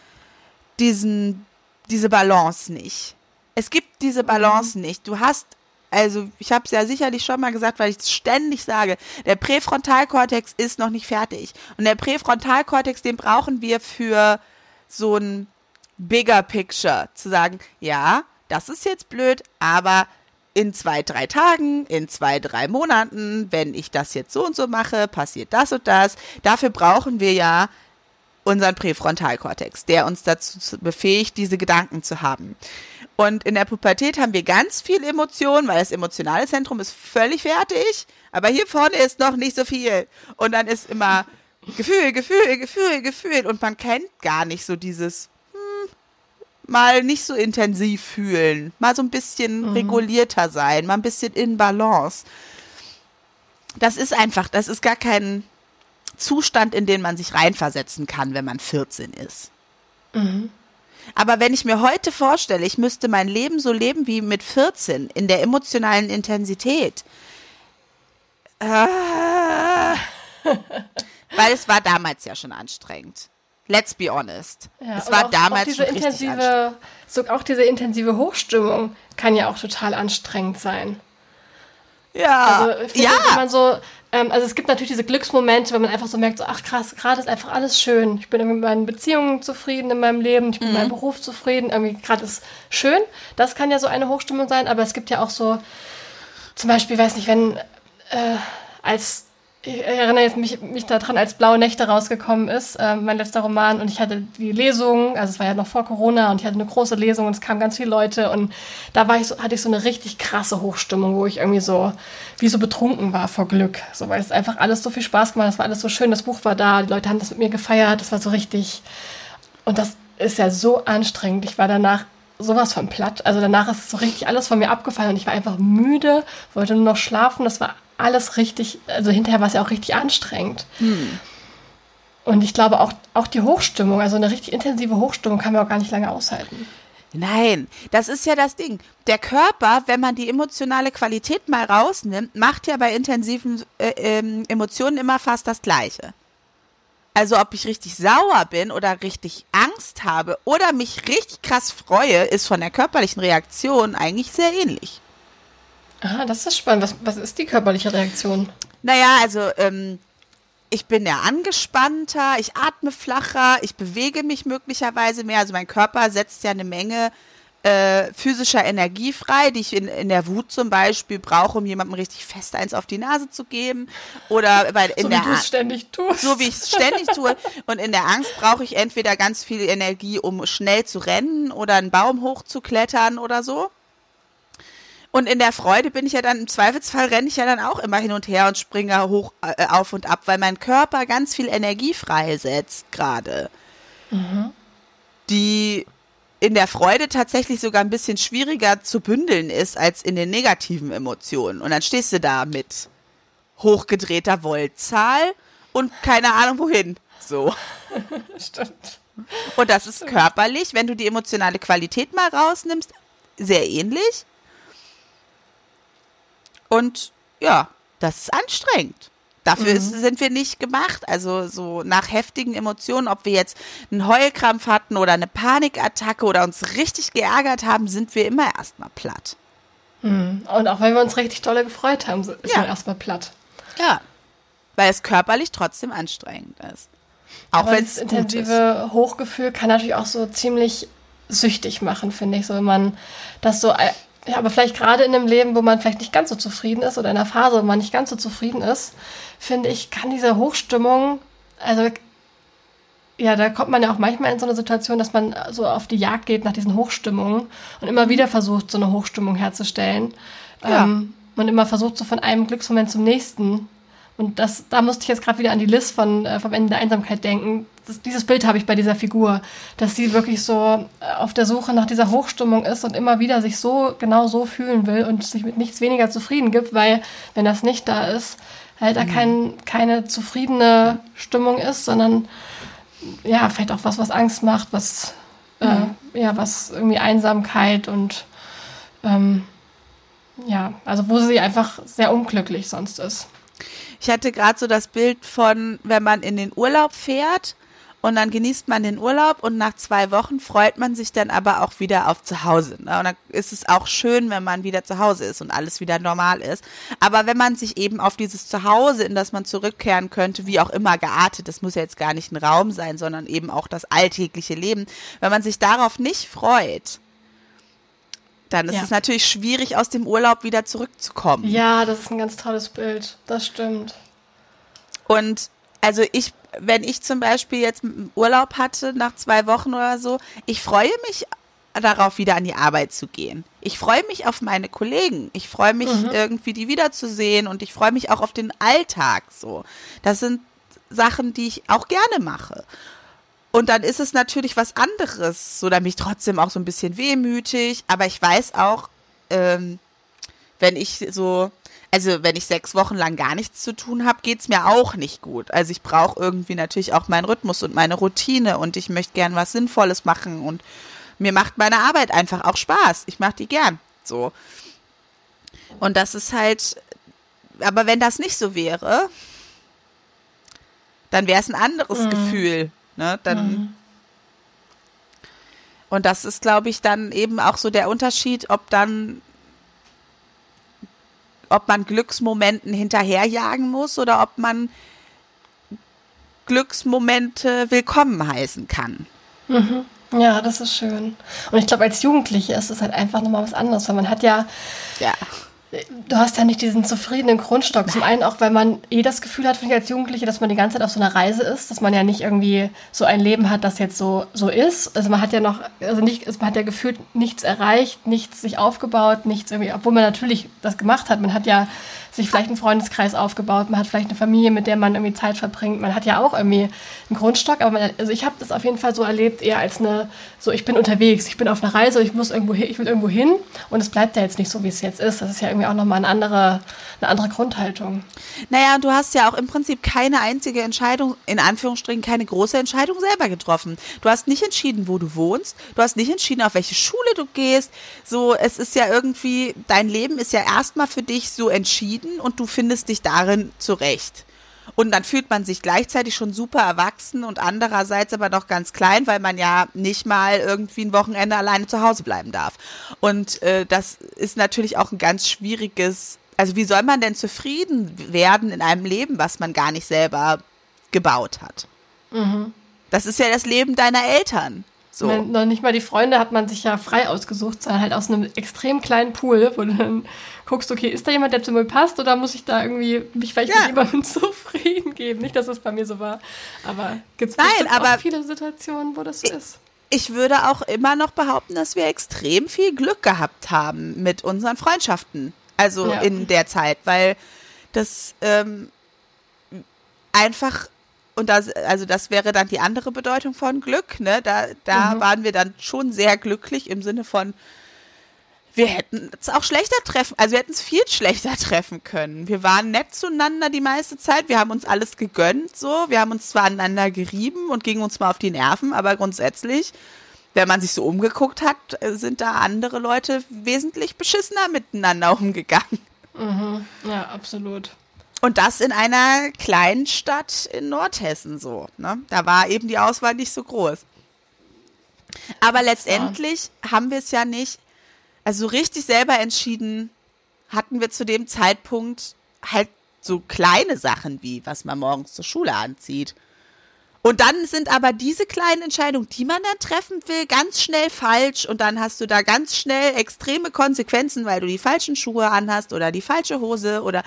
diesen diese Balance nicht. Es gibt diese Balance nicht. Du hast also ich habe es ja sicherlich schon mal gesagt, weil ich es ständig sage, der Präfrontalkortex ist noch nicht fertig und der Präfrontalkortex, den brauchen wir für so ein bigger picture zu sagen, ja, das ist jetzt blöd, aber in zwei, drei Tagen, in zwei, drei Monaten, wenn ich das jetzt so und so mache, passiert das und das. Dafür brauchen wir ja unseren Präfrontalkortex, der uns dazu zu- befähigt, diese Gedanken zu haben. Und in der Pubertät haben wir ganz viel Emotion, weil das emotionale Zentrum ist völlig fertig, aber hier vorne ist noch nicht so viel. Und dann ist immer Gefühl, Gefühl, Gefühl, Gefühl. Und man kennt gar nicht so dieses mal nicht so intensiv fühlen, mal so ein bisschen regulierter sein, mal ein bisschen in Balance. Das ist einfach, das ist gar kein Zustand, in den man sich reinversetzen kann, wenn man 14 ist. Aber wenn ich mir heute vorstelle, ich müsste mein Leben so leben wie mit 14 in der emotionalen Intensität, Äh, weil es war damals ja schon anstrengend. Let's be honest. Ja, es war auch, damals auch diese schon intensive, so, auch diese intensive Hochstimmung kann ja auch total anstrengend sein. Ja, Also, finde, ja. wenn man so, ähm, also es gibt natürlich diese Glücksmomente, wenn man einfach so merkt, so, ach krass, gerade ist einfach alles schön. Ich bin mit meinen Beziehungen zufrieden in meinem Leben, ich bin mit Mhm. meinem Beruf zufrieden, irgendwie gerade ist schön. Das kann ja so eine Hochstimmung sein, aber es gibt ja auch so, zum Beispiel, weiß nicht, wenn äh, als ich erinnere jetzt mich, mich daran, als Blaue Nächte rausgekommen ist, äh, mein letzter Roman, und ich hatte die Lesung, also es war ja noch vor Corona, und ich hatte eine große Lesung und es kamen ganz viele Leute und da war ich so, hatte ich so eine richtig krasse Hochstimmung, wo ich irgendwie so wie so betrunken war vor Glück, so weil es einfach alles so viel Spaß gemacht, hat, es war alles so schön, das Buch war da, die Leute haben das mit mir gefeiert, das war so richtig und das ist ja so anstrengend. Ich war danach sowas von platt. Also danach ist so richtig alles von mir abgefallen und ich war einfach müde, wollte nur noch schlafen. Das war alles richtig, also hinterher war es ja auch richtig anstrengend. Und ich glaube auch, auch die Hochstimmung, also eine richtig intensive Hochstimmung kann man auch gar nicht lange aushalten. Nein, das ist ja das Ding. Der Körper, wenn man die emotionale Qualität mal rausnimmt, macht ja bei intensiven äh, ähm, Emotionen immer fast das Gleiche. Also ob ich richtig sauer bin oder richtig Angst habe oder mich richtig krass freue, ist von der körperlichen Reaktion eigentlich sehr ähnlich. Ah, das ist spannend. Was, was ist die körperliche Reaktion? Naja, also ähm, ich bin ja angespannter, ich atme flacher, ich bewege mich möglicherweise mehr. Also mein Körper setzt ja eine Menge äh, physischer Energie frei, die ich in, in der Wut zum Beispiel brauche, um jemandem richtig fest eins auf die Nase zu geben. Oder weil in so der wie du es ständig tust. so wie ich es ständig tue. Und in der Angst brauche ich entweder ganz viel Energie, um schnell zu rennen oder einen Baum hochzuklettern oder so. Und in der Freude bin ich ja dann, im Zweifelsfall renne ich ja dann auch immer hin und her und springe hoch äh, auf und ab, weil mein Körper ganz viel Energie freisetzt gerade. Die in der Freude tatsächlich sogar ein bisschen schwieriger zu bündeln ist als in den negativen Emotionen. Und dann stehst du da mit hochgedrehter Voltzahl und keine Ahnung wohin. So. Stimmt. Und das ist körperlich, wenn du die emotionale Qualität mal rausnimmst, sehr ähnlich. Und ja, das ist anstrengend. Dafür ist, sind wir nicht gemacht. Also so nach heftigen Emotionen, ob wir jetzt einen Heulkrampf hatten oder eine Panikattacke oder uns richtig geärgert haben, sind wir immer erstmal platt. Und auch wenn wir uns richtig dolle gefreut haben, ist Ja. man erstmal platt. Ja. Weil es körperlich trotzdem anstrengend ist. Auch wenn das es gut ist. intensive Hochgefühl kann natürlich auch so ziemlich süchtig machen, finde ich. So, wenn man das so, äh, ja, aber vielleicht gerade in einem Leben, wo man vielleicht nicht ganz so zufrieden ist oder in einer Phase, wo man nicht ganz so zufrieden ist, finde ich, kann diese Hochstimmung, also ja, da kommt man ja auch manchmal in so eine Situation, dass man so auf die Jagd geht nach diesen Hochstimmungen und immer wieder versucht, so eine Hochstimmung herzustellen. Ja. Ähm, und immer versucht, so von einem Glücksmoment zum nächsten. Und das, da musste ich jetzt gerade wieder an die Liz von äh, vom Ende der Einsamkeit denken. Das, dieses Bild habe ich bei dieser Figur, dass sie wirklich so äh, auf der Suche nach dieser Hochstimmung ist und immer wieder sich so genau so fühlen will und sich mit nichts weniger zufrieden gibt, weil wenn das nicht da ist, halt da kein, keine zufriedene Stimmung ist, sondern ja, vielleicht auch was, was Angst macht, was, äh, ja, was irgendwie Einsamkeit und ähm, ja, also wo sie einfach sehr unglücklich sonst ist. Ich hatte gerade so das Bild von, wenn man in den Urlaub fährt und dann genießt man den Urlaub und nach zwei Wochen freut man sich dann aber auch wieder auf zu Hause. Ne? Und dann ist es auch schön, wenn man wieder zu Hause ist und alles wieder normal ist. Aber wenn man sich eben auf dieses Zuhause, in das man zurückkehren könnte, wie auch immer geartet, das muss ja jetzt gar nicht ein Raum sein, sondern eben auch das alltägliche Leben, wenn man sich darauf nicht freut, dann ist Ja. es natürlich schwierig, aus dem Urlaub wieder zurückzukommen. Ja, das ist ein ganz tolles Bild. Das stimmt. Und also ich, wenn ich zum Beispiel jetzt einen Urlaub hatte nach zwei Wochen oder so, ich freue mich darauf, wieder an die Arbeit zu gehen. Ich freue mich auf meine Kollegen. Ich freue mich irgendwie, die wiederzusehen und ich freue mich auch auf den Alltag. So, das sind Sachen, die ich auch gerne mache. Und dann ist es natürlich was anderes, so da bin ich trotzdem auch so ein bisschen wehmütig, aber ich weiß auch, ähm, wenn ich so, also wenn ich sechs Wochen lang gar nichts zu tun habe, geht's mir auch nicht gut. Also ich brauche irgendwie natürlich auch meinen Rhythmus und meine Routine und ich möchte gern was Sinnvolles machen und mir macht meine Arbeit einfach auch Spaß. Ich mache die gern. So. Und das ist halt aber wenn das nicht so wäre, dann wäre es ein anderes Mhm. Gefühl. Ne? Dann, Mhm. Und das ist, glaube ich, dann eben auch so der Unterschied, ob dann, ob man Glücksmomenten hinterherjagen muss oder ob man Glücksmomente willkommen heißen kann. Mhm. Ja, das ist schön. Und ich glaube, als Jugendliche ist es halt einfach nochmal was anderes, weil man hat ja, Ja. Du hast ja nicht diesen zufriedenen Grundstock. Zum einen auch, weil man eh das Gefühl hat, finde ich als Jugendliche, dass man die ganze Zeit auf so einer Reise ist, dass man ja nicht irgendwie so ein Leben hat, das jetzt so, so ist. Also man hat ja noch, also nicht, man hat ja gefühlt nichts erreicht, nichts sich aufgebaut, nichts irgendwie, obwohl man natürlich das gemacht hat. Man hat ja sich vielleicht einen Freundeskreis aufgebaut, man hat vielleicht eine Familie, mit der man irgendwie Zeit verbringt. Man hat ja auch irgendwie einen Grundstock, aber man, also ich habe das auf jeden Fall so erlebt, eher als eine, so ich bin unterwegs, ich bin auf einer Reise, ich muss irgendwo hin, ich will irgendwo hin und es bleibt ja jetzt nicht so, wie es jetzt ist. Das ist ja irgendwie auch nochmal eine andere, eine andere Grundhaltung. Naja, du hast ja auch im Prinzip keine einzige Entscheidung, in Anführungsstrichen keine große Entscheidung selber getroffen. Du hast nicht entschieden, wo du wohnst. Du hast nicht entschieden, auf welche Schule du gehst. So, es ist ja irgendwie, dein Leben ist ja erstmal für dich so entschieden und du findest dich darin zurecht. Und dann fühlt man sich gleichzeitig schon super erwachsen und andererseits aber noch ganz klein, weil man ja nicht mal irgendwie ein Wochenende alleine zu Hause bleiben darf. Und äh, das ist natürlich auch ein ganz schwieriges, also wie soll man denn zufrieden werden in einem Leben, was man gar nicht selber gebaut hat? Das ist ja das Leben deiner Eltern. So. Man, noch nicht mal die Freunde hat man sich ja frei ausgesucht, sondern halt aus einem extrem kleinen Pool, wo du dann guckst, okay, ist da jemand, der zu mir passt oder muss ich da irgendwie mich vielleicht Ja. mit jemandem zufrieden geben? Nicht, dass es bei mir so war, aber gibt es viele Situationen, wo das so ist. ich würde auch immer noch behaupten, dass wir extrem viel Glück gehabt haben mit unseren Freundschaften. Also Ja. in der Zeit, weil das ähm, einfach und das, also das wäre dann die andere Bedeutung von Glück, ne? Da, da Mhm. waren wir dann schon sehr glücklich im Sinne von, wir hätten es auch schlechter treffen, also wir hätten es viel schlechter treffen können. Wir waren nett zueinander die meiste Zeit, wir haben uns alles gegönnt, so. Wir haben uns zwar aneinander gerieben und gingen uns mal auf die Nerven, aber grundsätzlich, wenn man sich so umgeguckt hat, sind da andere Leute wesentlich beschissener miteinander umgegangen. Ja, absolut. Und das in einer kleinen Stadt in Nordhessen so. Ne? Da war eben die Auswahl nicht so groß. Aber letztendlich haben wir es ja nicht, also so richtig selber entschieden, hatten wir zu dem Zeitpunkt halt so kleine Sachen wie, was man morgens zur Schule anzieht. Und dann sind aber diese kleinen Entscheidungen, die man dann treffen will, ganz schnell falsch und dann hast du da ganz schnell extreme Konsequenzen, weil du die falschen Schuhe anhast oder die falsche Hose oder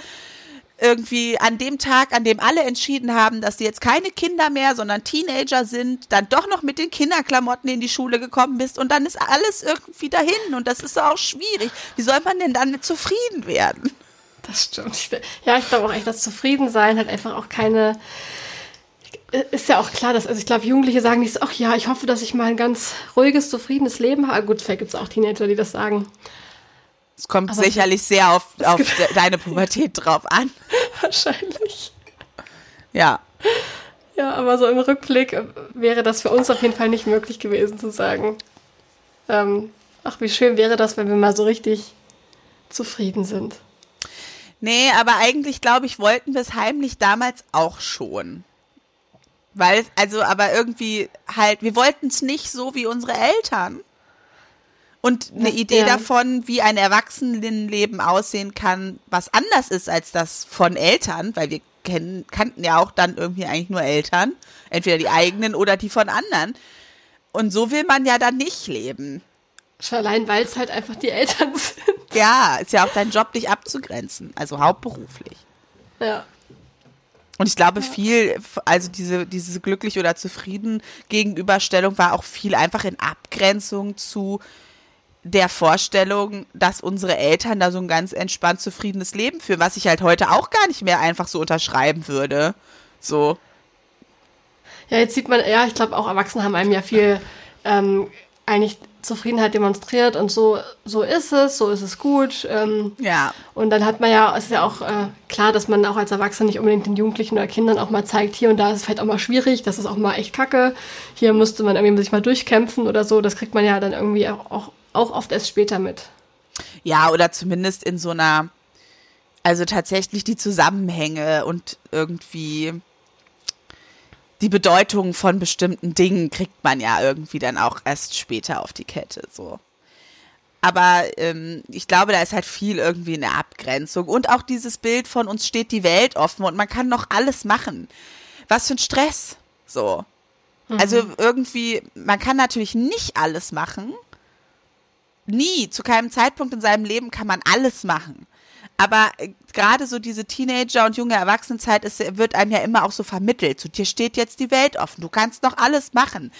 irgendwie an dem Tag, an dem alle entschieden haben, dass sie jetzt keine Kinder mehr, sondern Teenager sind, dann doch noch mit den Kinderklamotten in die Schule gekommen bist und dann ist alles irgendwie dahin und das ist auch schwierig. Wie soll man denn dann zufrieden werden? Das stimmt. Ja, ich glaube auch echt, das Zufriedensein hat einfach auch keine. Ist ja auch klar, dass, also ich glaube, Jugendliche sagen nicht so, ach ja, ich hoffe, dass ich mal ein ganz ruhiges, zufriedenes Leben habe. Gut, vielleicht gibt es auch Teenager, die das sagen. Es kommt Aber- sicherlich sehr auf, auf de deine Pubertät drauf an. Wahrscheinlich. Ja. Ja, aber so im Rückblick äh, wäre das für uns auf jeden Fall nicht möglich gewesen zu sagen. Ähm, ach, wie schön wäre das, wenn wir mal so richtig zufrieden sind. Nee, aber eigentlich, glaube ich, wollten wir es heimlich damals auch schon. Weil, also, aber irgendwie halt, wir wollten es nicht so wie unsere Eltern. Und eine Das- Idee ja. davon, wie ein Erwachsenenleben aussehen kann, was anders ist als das von Eltern, weil wir kennen, kannten ja auch dann irgendwie eigentlich nur Eltern, entweder die eigenen oder die von anderen. Und so will man ja dann nicht leben. Schon allein, weil es halt einfach die Eltern sind. Ja, ist ja auch dein Job, dich abzugrenzen, also hauptberuflich. Ja. Und ich glaube, viel, also diese, diese glücklich oder zufrieden Gegenüberstellung war auch viel einfach in Abgrenzung zu der Vorstellung, dass unsere Eltern da so ein ganz entspannt zufriedenes Leben führen, was ich halt heute auch gar nicht mehr einfach so unterschreiben würde. So. Ja, jetzt sieht man, ja, ich glaube auch Erwachsene haben einem ja viel ähm, eigentlich Zufriedenheit demonstriert und so, so ist es, so ist es gut. Ähm, Ja. und dann hat man ja, es ist ja auch äh, klar, dass man auch als Erwachsener nicht unbedingt den Jugendlichen oder Kindern auch mal zeigt, hier und da ist es vielleicht auch mal schwierig, das ist auch mal echt kacke. Hier musste man irgendwie sich mal durchkämpfen oder so. Das kriegt man ja dann irgendwie auch, auch, auch oft erst später mit. Ja, oder zumindest in so einer Also tatsächlich die Zusammenhänge und irgendwie die Bedeutung von bestimmten Dingen kriegt man ja irgendwie dann auch erst später auf die Kette, so. Aber ähm, ich glaube, da ist halt viel irgendwie eine Abgrenzung. Und auch dieses Bild von uns steht die Welt offen und man kann noch alles machen. Was für ein Stress. So. Also irgendwie, man kann natürlich nicht alles machen. Nie, zu keinem Zeitpunkt in seinem Leben kann man alles machen. Aber äh, gerade so diese Teenager- und junge Erwachsenenzeit ist, wird einem ja immer auch so vermittelt. So, dir steht jetzt die Welt offen, du kannst noch alles machen.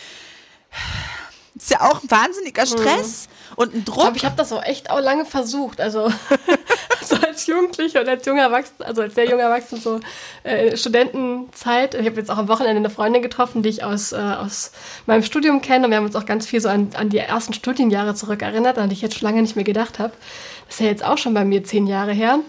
Ist ja auch ein wahnsinniger Stress und ein Ich Druck. glaube, ich habe das auch echt auch lange versucht. Also so als Jugendliche und als junger Erwachsener, also als sehr junger Erwachsener, so äh, Studentenzeit. Ich habe jetzt auch am Wochenende eine Freundin getroffen, die ich aus, äh, aus meinem Studium kenne. Und wir haben uns auch ganz viel so an, an die ersten Studienjahre zurückerinnert, an die ich jetzt schon lange nicht mehr gedacht habe. Das ist ja jetzt auch schon bei mir zehn Jahre her.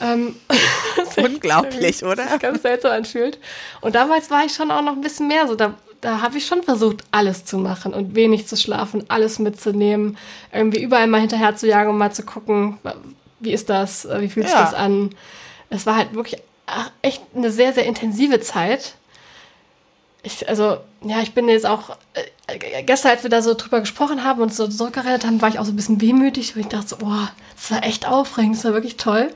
Ähm, Unglaublich, oder? ganz seltsam anfühlt. Und damals war ich schon auch noch ein bisschen mehr so. Da, da habe ich schon versucht, alles zu machen und wenig zu schlafen, alles mitzunehmen, irgendwie überall mal hinterher zu jagen und mal zu gucken, wie ist das, äh, wie fühlt sich Ja. das an. Es war halt wirklich echt eine sehr, sehr intensive Zeit. Ich, also, ja, ich bin jetzt auch, äh, gestern, als wir da so drüber gesprochen haben und so zurückerinnert haben, war ich auch so ein bisschen wehmütig, und ich dachte so, boah, das war echt aufregend, das war wirklich toll.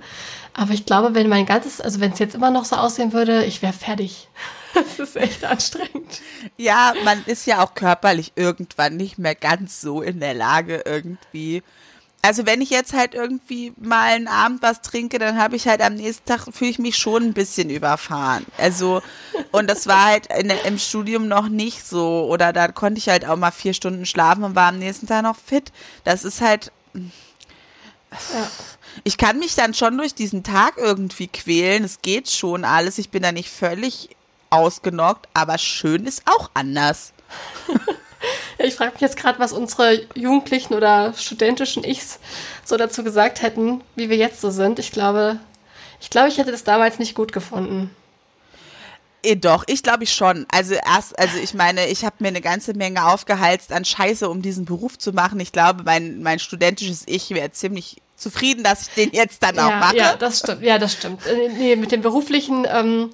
Aber ich glaube, wenn mein ganzes, also wenn es jetzt immer noch so aussehen würde, ich wäre fertig. Das ist echt anstrengend. Ja, man ist ja auch körperlich irgendwann nicht mehr ganz so in der Lage irgendwie. Also wenn ich jetzt halt irgendwie mal einen Abend was trinke, dann habe ich halt am nächsten Tag fühle ich mich schon ein bisschen überfahren. Also und das war halt in, im Studium noch nicht so oder da konnte ich halt auch mal vier Stunden schlafen und war am nächsten Tag noch fit. Das ist halt Ja. ich kann mich dann schon durch diesen Tag irgendwie quälen. Es geht schon alles. Ich bin da nicht völlig ausgenockt, aber schön ist auch anders. Ich frage mich jetzt gerade, was unsere jugendlichen oder studentischen Ichs so dazu gesagt hätten, wie wir jetzt so sind. Ich glaube, ich glaube, ich hätte das damals nicht gut gefunden. Eh, doch, ich glaube ich schon. Also erst, also ich meine, ich habe mir eine ganze Menge aufgehalst an Scheiße, um diesen Beruf zu machen. Ich glaube, mein, mein studentisches Ich wäre ziemlich zufrieden, dass ich den jetzt dann auch ja, mache. ja, das stimmt. Ja, das stimmt. Äh, Nee, mit den beruflichen ähm,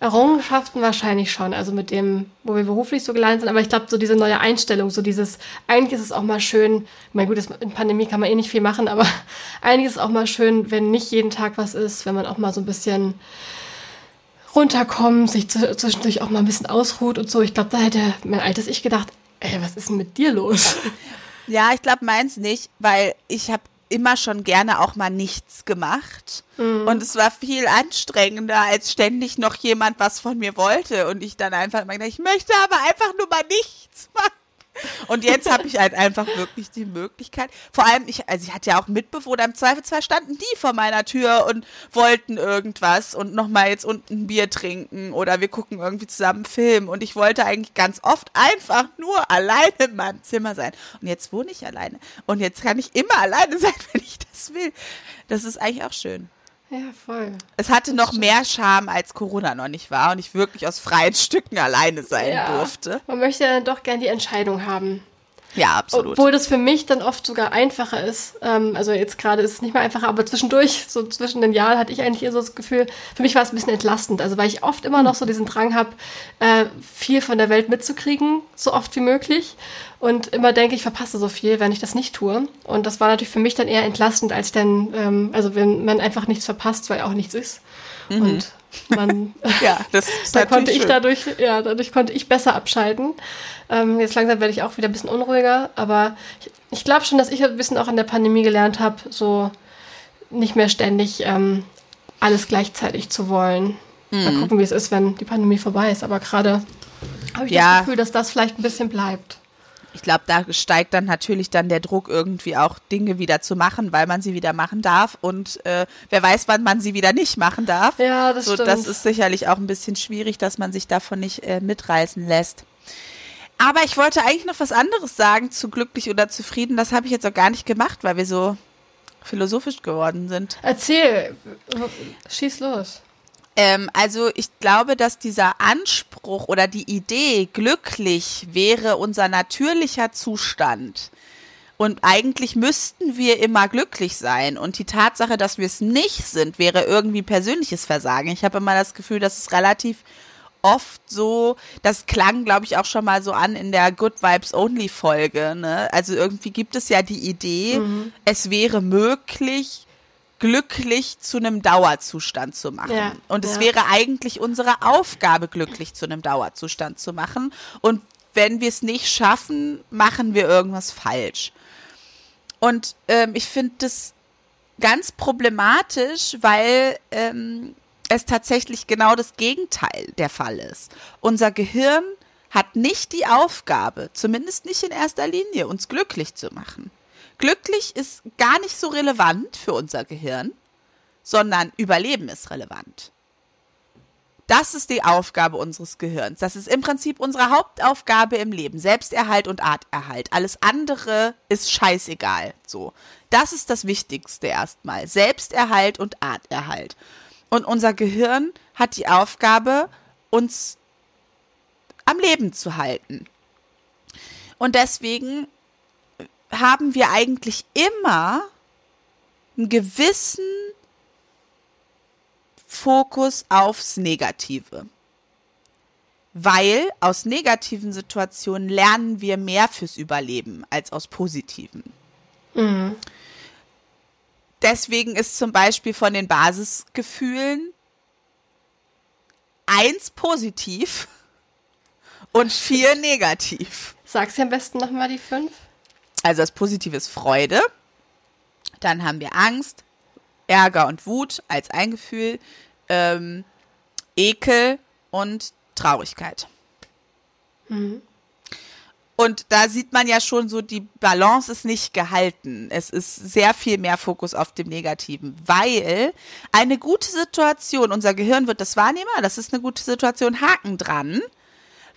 Errungenschaften wahrscheinlich schon. Also mit dem, wo wir beruflich so gelandet sind. Aber ich glaube, so diese neue Einstellung, so dieses, eigentlich ist es auch mal schön, ich meine, gut, in Pandemie kann man eh nicht viel machen, aber eigentlich ist es auch mal schön, wenn nicht jeden Tag was ist, wenn man auch mal so ein bisschen runterkommt, sich zwischendurch auch mal ein bisschen ausruht und so. Ich glaube, da hätte mein altes Ich gedacht, ey, was ist denn mit dir los? Ja, ich glaube meins nicht, weil ich habe immer schon gerne auch mal nichts gemacht. Und es war viel anstrengender, als ständig noch jemand was von mir wollte. Und ich dann einfach immer gedacht, ich möchte aber einfach nur mal nichts machen. Und jetzt habe ich halt einfach wirklich die Möglichkeit. Vor allem, ich, also ich hatte ja auch Mitbewohner, im Zweifelsfall standen die vor meiner Tür und wollten irgendwas und nochmal jetzt unten ein Bier trinken oder wir gucken irgendwie zusammen einen Film. Und ich wollte eigentlich ganz oft einfach nur alleine in meinem Zimmer sein. Und jetzt wohne ich alleine. Und jetzt kann ich immer alleine sein, wenn ich das will. Das ist eigentlich auch schön. Ja, voll. Es hatte noch mehr Charme, als Corona noch nicht war und ich wirklich aus freien Stücken alleine sein durfte. Man möchte ja dann doch gern die Entscheidung haben. Ja, absolut. Obwohl das für mich dann oft sogar einfacher ist. Ähm, also jetzt gerade ist es nicht mehr einfacher, aber zwischendurch, so zwischen den Jahren, hatte ich eigentlich eher so das Gefühl, für mich war es ein bisschen entlastend. Also weil ich oft immer noch so diesen Drang habe, äh, viel von der Welt mitzukriegen, so oft wie möglich. Und immer denke, ich verpasse so viel, wenn ich das nicht tue. Und das war natürlich für mich dann eher entlastend, als dann, ähm, also wenn man einfach nichts verpasst, weil auch nichts ist. Und man Ja, das ist da konnte ich schön. dadurch, ja, dadurch konnte ich besser abschalten. Ähm, jetzt langsam werde ich auch wieder ein bisschen unruhiger, aber ich, ich glaube schon, dass ich ein bisschen auch in der Pandemie gelernt habe, so nicht mehr ständig ähm, alles gleichzeitig zu wollen. Mal Mhm. gucken, wie es ist, wenn die Pandemie vorbei ist. Aber gerade habe ich Ja. das Gefühl, dass das vielleicht ein bisschen bleibt. Ich glaube, da steigt dann natürlich dann der Druck, irgendwie auch Dinge wieder zu machen, weil man sie wieder machen darf. Und äh, wer weiß, wann man sie wieder nicht machen darf. Ja, das so, stimmt. Das ist sicherlich auch ein bisschen schwierig, dass man sich davon nicht äh, mitreißen lässt. Aber ich wollte eigentlich noch was anderes sagen zu glücklich oder zufrieden. Das habe ich jetzt auch gar nicht gemacht, weil wir so philosophisch geworden sind. Erzähl, schieß los. Ähm, also ich glaube, dass dieser Anspruch oder die Idee, glücklich wäre unser natürlicher Zustand Und eigentlich müssten wir immer glücklich sein. Und die Tatsache, dass wir es nicht sind, wäre irgendwie persönliches Versagen. Ich habe immer das Gefühl, dass es relativ oft so, das klang, glaube ich, auch schon mal so an in der Good Vibes Only Folge. Ne? Also irgendwie gibt es ja die Idee, mhm. es wäre möglich, glücklich zu einem Dauerzustand zu machen. Ja, und es ja. wäre eigentlich unsere Aufgabe, glücklich zu einem Dauerzustand zu machen. Und wenn wir es nicht schaffen, machen wir irgendwas falsch. Und ähm, ich finde das ganz problematisch, weil ähm, es tatsächlich genau das Gegenteil der Fall ist. Unser Gehirn hat nicht die Aufgabe, zumindest nicht in erster Linie, uns glücklich zu machen. Glücklich ist gar nicht so relevant für unser Gehirn, sondern Überleben ist relevant. Das ist die Aufgabe unseres Gehirns. Das ist im Prinzip unsere Hauptaufgabe im Leben. Selbsterhalt und Arterhalt. Alles andere ist scheißegal. So. Das ist das Wichtigste erstmal. Selbsterhalt und Arterhalt. Und unser Gehirn hat die Aufgabe, uns am Leben zu halten. Und deswegen haben wir eigentlich immer einen gewissen Fokus aufs Negative. Weil aus negativen Situationen lernen wir mehr fürs Überleben als aus positiven. Mhm. Deswegen ist zum Beispiel von den Basisgefühlen eins positiv und vier negativ. Sag's dir am besten nochmal die fünf. Also das Positive ist Freude. Dann haben wir Angst, Ärger und Wut als ein Gefühl, ähm, Ekel und Traurigkeit. Mhm. Und da sieht man ja schon so, die Balance ist nicht gehalten. Es ist sehr viel mehr Fokus auf dem Negativen, weil eine gute Situation, unser Gehirn wird das wahrnehmen, das ist eine gute Situation, Haken dran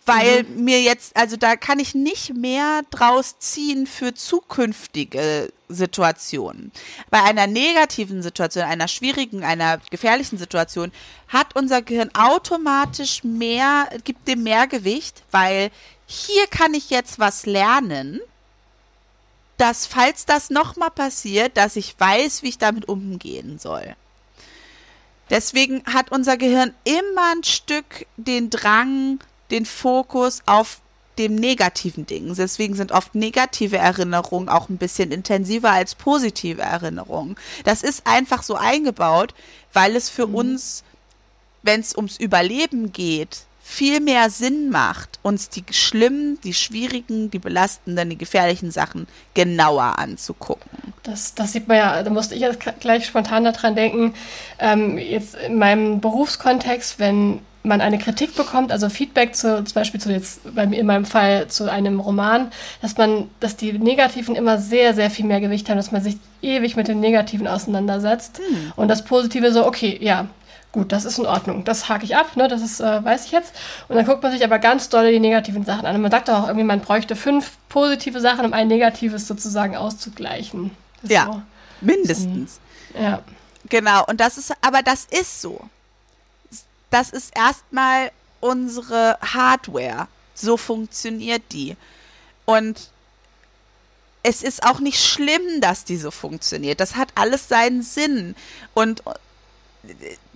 weil mhm. mir jetzt, also da kann ich nicht mehr draus ziehen für zukünftige Situationen. Bei einer negativen Situation, einer schwierigen, einer gefährlichen Situation hat unser Gehirn automatisch mehr, gibt dem mehr Gewicht, weil hier kann ich jetzt was lernen, dass falls das nochmal passiert, dass ich weiß, wie ich damit umgehen soll. Deswegen hat unser Gehirn immer ein Stück den Drang, den Fokus auf dem negativen Ding. Deswegen sind oft negative Erinnerungen auch ein bisschen intensiver als positive Erinnerungen. Das ist einfach so eingebaut, weil es für mhm. uns, wenn es ums Überleben geht, viel mehr Sinn macht, uns die schlimmen, die schwierigen, die belastenden, die gefährlichen Sachen genauer anzugucken. Das, das sieht man ja, da musste ich jetzt gleich spontan daran denken, ähm, jetzt in meinem Berufskontext, wenn man eine Kritik bekommt, also Feedback zu, zum Beispiel zu jetzt bei mir in meinem Fall zu einem Roman, dass man, dass die Negativen immer sehr, sehr viel mehr Gewicht haben, dass man sich ewig mit den Negativen auseinandersetzt hm. und das Positive so, okay, ja, gut, das ist in Ordnung, das hake ich ab, ne, das ist, äh, weiß ich jetzt. Und dann guckt man sich aber ganz doll die negativen Sachen an. Und man sagt auch irgendwie, man bräuchte fünf positive Sachen, um ein negatives sozusagen auszugleichen. ja, so, mindestens. So, ja. Genau, und das ist, aber das ist so das ist erstmal unsere Hardware. So funktioniert die. Und es ist auch nicht schlimm, dass die so funktioniert. Das hat alles seinen Sinn. Und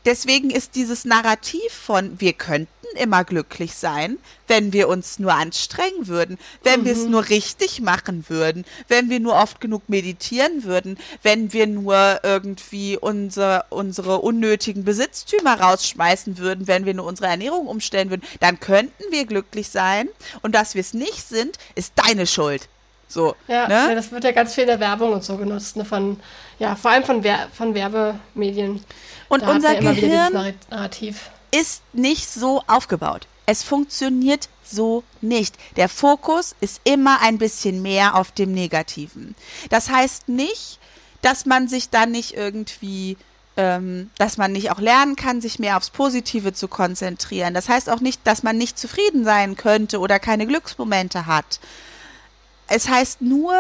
deswegen ist dieses Narrativ von wir könnten immer glücklich sein, wenn wir uns nur anstrengen würden, wenn mhm. wir es nur richtig machen würden, wenn wir nur oft genug meditieren würden, wenn wir nur irgendwie unser, unsere unnötigen Besitztümer rausschmeißen würden, wenn wir nur unsere Ernährung umstellen würden, dann könnten wir glücklich sein. Und dass wir es nicht sind, ist deine Schuld. So, ja, ne? ja, das wird ja ganz viel in der Werbung und so genutzt, ne? von, ja, vor allem von, Wer von Werbemedien. Und da unser Gehirn ist nicht so aufgebaut. Es funktioniert so nicht. Der Fokus ist immer ein bisschen mehr auf dem Negativen. Das heißt nicht, dass man sich dann nicht irgendwie, ähm, dass man nicht auch lernen kann, sich mehr aufs Positive zu konzentrieren. Das heißt auch nicht, dass man nicht zufrieden sein könnte oder keine Glücksmomente hat. Es heißt nur,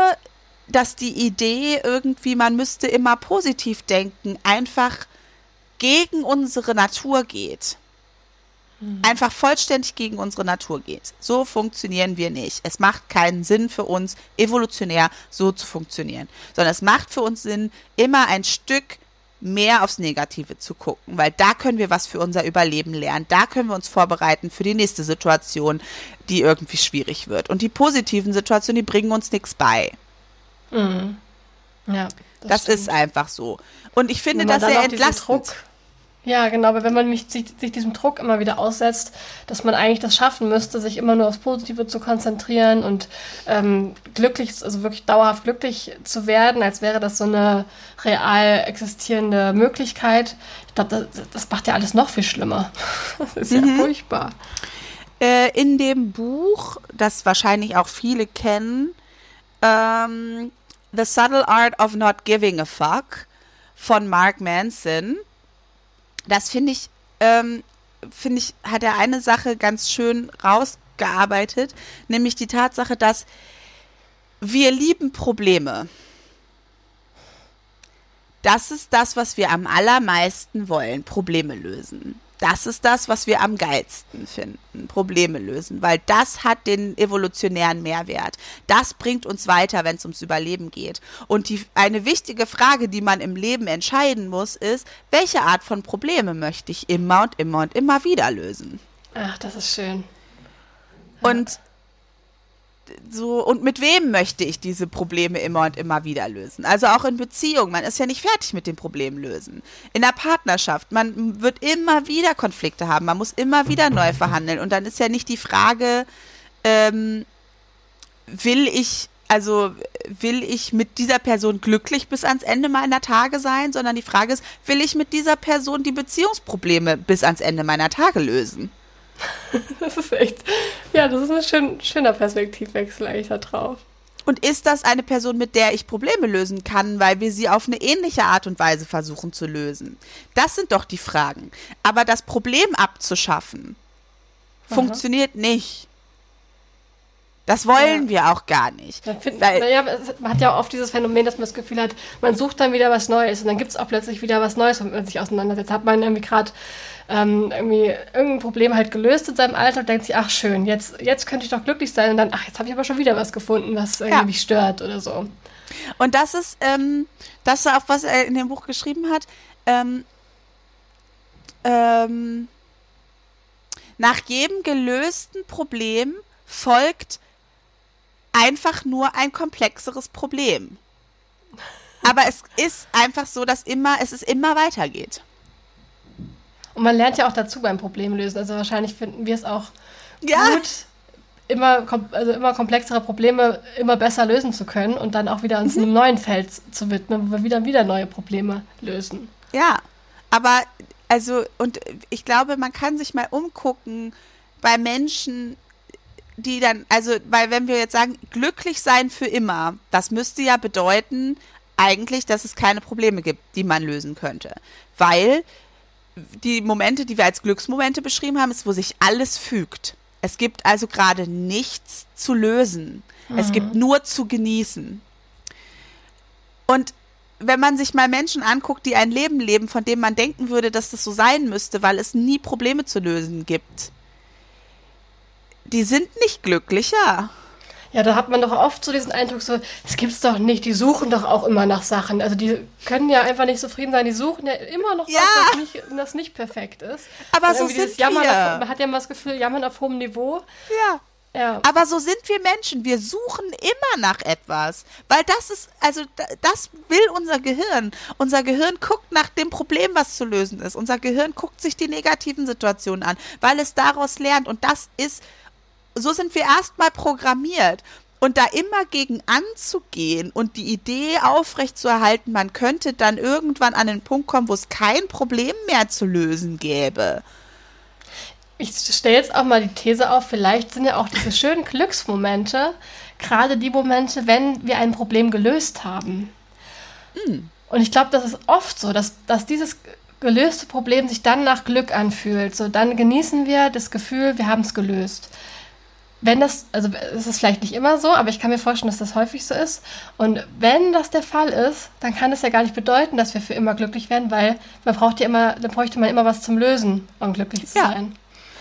dass die Idee irgendwie, man müsste immer positiv denken, einfach gegen unsere Natur geht. einfach vollständig gegen unsere Natur geht. So funktionieren wir nicht. Es macht keinen Sinn für uns, evolutionär so zu funktionieren, sondern es macht für uns Sinn, immer ein Stück mehr aufs Negative zu gucken, weil da können wir was für unser Überleben lernen. Da können wir uns vorbereiten für die nächste Situation, die irgendwie schwierig wird. Und die positiven Situationen, die bringen uns nichts bei. Mhm. Ja. Das, das ist einfach so. Und ich finde das sehr entlastend. Ja, genau, aber wenn man mich, sich, sich, diesem Druck immer wieder aussetzt, dass man eigentlich das schaffen müsste, sich immer nur aufs Positive zu konzentrieren und ähm, glücklich, also wirklich dauerhaft glücklich zu werden, als wäre das so eine real existierende Möglichkeit, ich glaube, das, das, macht ja alles noch viel schlimmer. Das ist mhm. ja furchtbar. Äh, in dem Buch, das wahrscheinlich auch viele kennen, ähm, The Subtle Art of Not Giving a Fuck von Mark Manson, das finde ich, ähm, finde ich, hat er eine Sache ganz schön rausgearbeitet, nämlich die Tatsache, dass wir lieben Probleme. Das ist das, was wir am allermeisten wollen, Probleme lösen. Das ist das, was wir am geilsten finden, Probleme lösen, weil das hat den evolutionären Mehrwert. Das bringt uns weiter, wenn es ums Überleben geht. Und die, eine wichtige Frage, die man im Leben entscheiden muss, ist, welche Art von Probleme möchte ich immer und immer und immer wieder lösen? Ach, das ist schön. Und so, und mit wem möchte ich diese Probleme immer und immer wieder lösen? Also auch in Beziehungen, man ist ja nicht fertig mit den Problemen lösen. In der Partnerschaft, man wird immer wieder Konflikte haben, man muss immer wieder neu verhandeln. Und dann ist ja nicht die Frage, ähm, will ich, also will ich mit dieser Person glücklich bis ans Ende meiner Tage sein, sondern die Frage ist, will ich mit dieser Person die Beziehungsprobleme bis ans Ende meiner Tage lösen? Das ist echt, ja, das ist ein schön, schöner Perspektivwechsel eigentlich da drauf. Und ist das eine Person, mit der ich Probleme lösen kann, weil wir sie auf eine ähnliche Art und Weise versuchen zu lösen? Das sind doch die Fragen. Aber das Problem abzuschaffen, Aha. funktioniert nicht. Das wollen ja. wir auch gar nicht. Find, naja, man hat ja oft dieses Phänomen, dass man das Gefühl hat, man sucht dann wieder was Neues und dann gibt es auch plötzlich wieder was Neues, womit man sich auseinandersetzt. Hat man irgendwie gerade ähm, irgendwie irgendein Problem halt gelöst in seinem Alter und denkt sich, ach schön, jetzt, jetzt könnte ich doch glücklich sein und dann, ach, jetzt habe ich aber schon wieder was gefunden, was irgendwie ja. mich stört oder so. Und das ist, ähm, das auch, was er in dem Buch geschrieben hat, ähm, ähm, nach jedem gelösten Problem folgt einfach nur ein komplexeres Problem. Aber es ist einfach so, dass immer, es ist immer weitergeht. Und man lernt ja auch dazu beim Problemlösen. Also wahrscheinlich finden wir es auch ja. gut, immer, also immer komplexere Probleme immer besser lösen zu können und dann auch wieder uns mhm. einem neuen Feld zu widmen, wo wir wieder wieder neue Probleme lösen. Ja, aber also und ich glaube, man kann sich mal umgucken bei Menschen, die dann, also, weil wenn wir jetzt sagen, glücklich sein für immer, das müsste ja bedeuten, eigentlich, dass es keine Probleme gibt, die man lösen könnte. Weil die Momente, die wir als Glücksmomente beschrieben haben, ist, wo sich alles fügt. Es gibt also gerade nichts zu lösen. Mhm. Es gibt mhm. nur zu genießen. Und wenn man sich mal Menschen anguckt, die ein Leben leben, von dem man denken würde, dass das so sein müsste, weil es nie Probleme zu lösen gibt, die sind nicht glücklicher. Ja, da hat man doch oft so diesen Eindruck, so, es gibt's doch nicht, die suchen doch auch immer nach Sachen. Also die können ja einfach nicht zufrieden sein, die suchen ja immer noch ja. was, das nicht, das nicht perfekt ist. Aber so sind Jammern wir. Auf, man hat ja immer das Gefühl, Jammern auf hohem Niveau. Ja. Ja. Aber so sind wir Menschen. Wir suchen immer nach etwas. Weil das ist, also das will unser Gehirn. Unser Gehirn guckt nach dem Problem, was zu lösen ist. Unser Gehirn guckt sich die negativen Situationen an, weil es daraus lernt. Und das ist so sind wir erstmal programmiert. Und da immer gegen anzugehen und die Idee aufrechtzuerhalten, man könnte dann irgendwann an den Punkt kommen, wo es kein Problem mehr zu lösen gäbe. Ich stelle jetzt auch mal die These auf, vielleicht sind ja auch diese schönen Glücksmomente gerade die Momente, wenn wir ein Problem gelöst haben. Hm. Und ich glaube, das ist oft so, dass, dass dieses gelöste Problem sich dann nach Glück anfühlt. So, dann genießen wir das Gefühl, wir haben es gelöst wenn das, also es ist vielleicht nicht immer so, aber ich kann mir vorstellen, dass das häufig so ist. Und wenn das der Fall ist, dann kann das ja gar nicht bedeuten, dass wir für immer glücklich werden, weil man braucht ja immer, dann bräuchte man immer was zum Lösen, um glücklich zu ja. sein.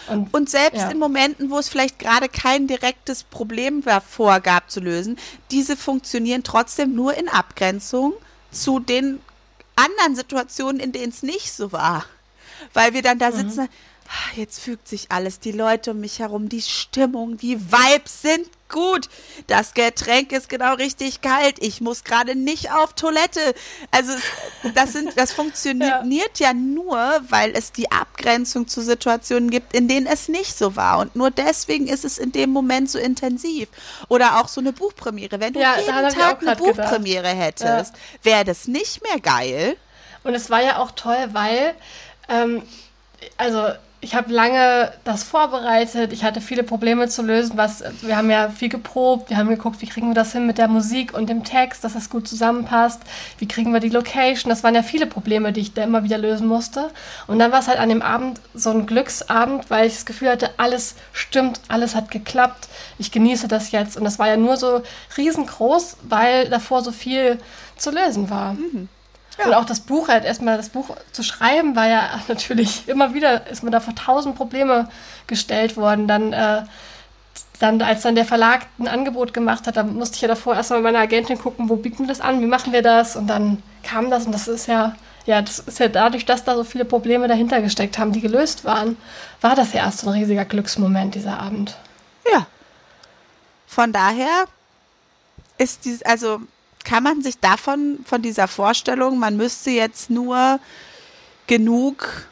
Und, und selbst ja. in Momenten, wo es vielleicht gerade kein direktes Problem davor gab zu lösen, diese funktionieren trotzdem nur in Abgrenzung zu den anderen Situationen, in denen es nicht so war. Weil wir dann da mhm. sitzen, jetzt fügt sich alles, die Leute um mich herum, die Stimmung, die Vibes sind gut. Das Getränk ist genau richtig kalt. Ich muss gerade nicht auf Toilette. Also das sind, das funktioniert ja. ja nur, weil es die Abgrenzung zu Situationen gibt, in denen es nicht so war. Und nur deswegen ist es in dem Moment so intensiv. Oder auch so eine Buchpremiere. Wenn du ja, jeden Tag eine Buchpremiere gedacht. hättest, ja. wäre das nicht mehr geil. Und es war ja auch toll, weil ähm, also ich habe lange das vorbereitet. Ich hatte viele Probleme zu lösen. Was, wir haben ja viel geprobt. Wir haben geguckt, wie kriegen wir das hin mit der Musik und dem Text, dass das gut zusammenpasst. Wie kriegen wir die Location? Das waren ja viele Probleme, die ich da immer wieder lösen musste. Und dann war es halt an dem Abend so ein Glücksabend, weil ich das Gefühl hatte, alles stimmt, alles hat geklappt. Ich genieße das jetzt. Und das war ja nur so riesengroß, weil davor so viel zu lösen war. Mhm. Ja. Und auch das Buch halt erstmal, das Buch zu schreiben, war ja natürlich immer wieder, ist man da vor tausend Probleme gestellt worden. Dann, äh, dann, als dann der Verlag ein Angebot gemacht hat, da musste ich ja davor erstmal mit meiner Agentin gucken, wo bieten wir das an, wie machen wir das? Und dann kam das und das ist ja, ja, das ist ja dadurch, dass da so viele Probleme dahinter gesteckt haben, die gelöst waren, war das ja erst so ein riesiger Glücksmoment, dieser Abend. Ja. Von daher ist dies, also kann man sich davon, von dieser Vorstellung, man müsste jetzt nur genug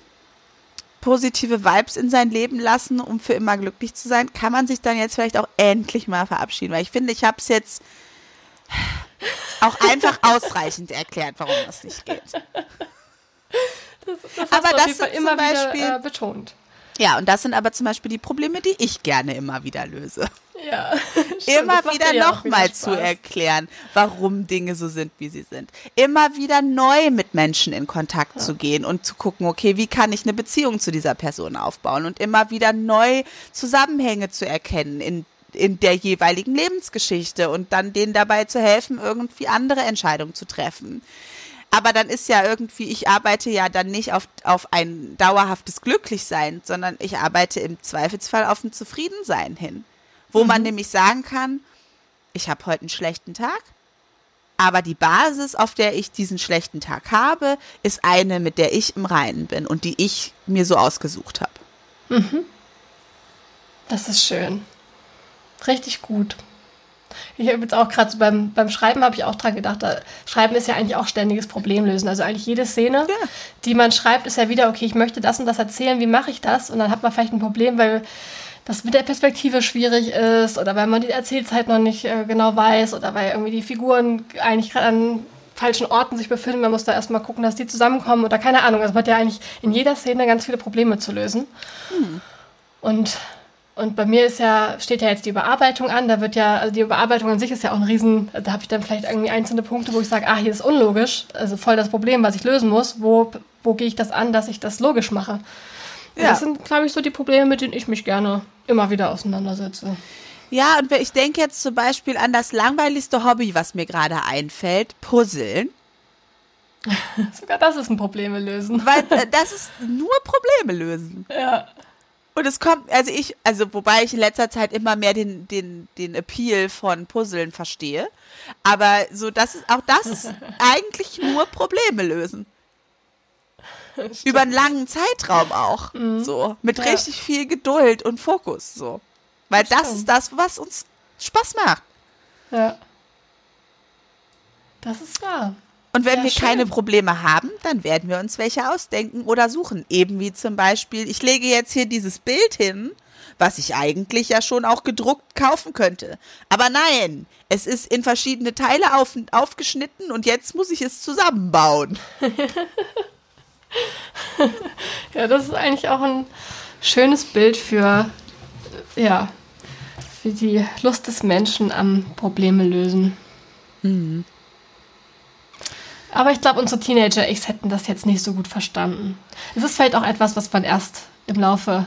positive Vibes in sein Leben lassen, um für immer glücklich zu sein, kann man sich dann jetzt vielleicht auch endlich mal verabschieden. Weil ich finde, ich habe es jetzt auch einfach ausreichend erklärt, warum das nicht geht. Das, das aber das ist immer Beispiel, wieder äh, betont. Ja, und das sind aber zum Beispiel die Probleme, die ich gerne immer wieder löse. Ja. Immer wieder nochmal zu erklären, warum Dinge so sind, wie sie sind. Immer wieder neu mit Menschen in Kontakt ja. zu gehen und zu gucken, okay, wie kann ich eine Beziehung zu dieser Person aufbauen und immer wieder neu Zusammenhänge zu erkennen in in der jeweiligen Lebensgeschichte und dann denen dabei zu helfen, irgendwie andere Entscheidungen zu treffen. Aber dann ist ja irgendwie, ich arbeite ja dann nicht auf, auf ein dauerhaftes Glücklichsein, sondern ich arbeite im Zweifelsfall auf ein Zufriedensein hin wo mhm. man nämlich sagen kann, ich habe heute einen schlechten Tag, aber die Basis, auf der ich diesen schlechten Tag habe, ist eine, mit der ich im Reinen bin und die ich mir so ausgesucht habe. Mhm. Das ist schön. Richtig gut. Ich habe jetzt auch gerade beim, beim Schreiben habe ich auch dran gedacht, da, Schreiben ist ja eigentlich auch ständiges Problemlösen. Also eigentlich jede Szene, ja. die man schreibt, ist ja wieder, okay, ich möchte das und das erzählen, wie mache ich das? Und dann hat man vielleicht ein Problem, weil das mit der Perspektive schwierig ist oder weil man die Erzählzeit noch nicht äh, genau weiß oder weil irgendwie die Figuren eigentlich gerade an falschen Orten sich befinden. Man muss da erstmal gucken, dass die zusammenkommen oder keine Ahnung. Also man hat ja eigentlich in jeder Szene ganz viele Probleme zu lösen. Hm. Und, und bei mir ist ja, steht ja jetzt die Überarbeitung an. Da wird ja, also die Überarbeitung an sich ist ja auch ein Riesen, da habe ich dann vielleicht irgendwie einzelne Punkte, wo ich sage, ah, hier ist unlogisch, also voll das Problem, was ich lösen muss. Wo, wo gehe ich das an, dass ich das logisch mache? Ja. Das sind, glaube ich, so die Probleme, mit denen ich mich gerne immer wieder auseinandersetze. Ja, und ich denke jetzt zum Beispiel an das langweiligste Hobby, was mir gerade einfällt, Puzzeln. Sogar das ist ein Probleme lösen. Weil äh, das ist nur Probleme lösen. Ja. Und es kommt, also ich, also wobei ich in letzter Zeit immer mehr den, den, den Appeal von Puzzeln verstehe. Aber so, das ist, auch das ist eigentlich nur Probleme lösen. Über einen langen Zeitraum auch. Mhm. So. Mit ja. richtig viel Geduld und Fokus. So. Weil das, das ist das, was uns Spaß macht. Ja. Das ist wahr. Und wenn ja, wir schön. keine Probleme haben, dann werden wir uns welche ausdenken oder suchen. Eben wie zum Beispiel, ich lege jetzt hier dieses Bild hin, was ich eigentlich ja schon auch gedruckt kaufen könnte. Aber nein, es ist in verschiedene Teile auf, aufgeschnitten und jetzt muss ich es zusammenbauen. ja, das ist eigentlich auch ein schönes Bild für, ja, für die Lust des Menschen am Probleme lösen. Mhm. Aber ich glaube, unsere Teenager-X hätten das jetzt nicht so gut verstanden. Es ist vielleicht auch etwas, was man erst im Laufe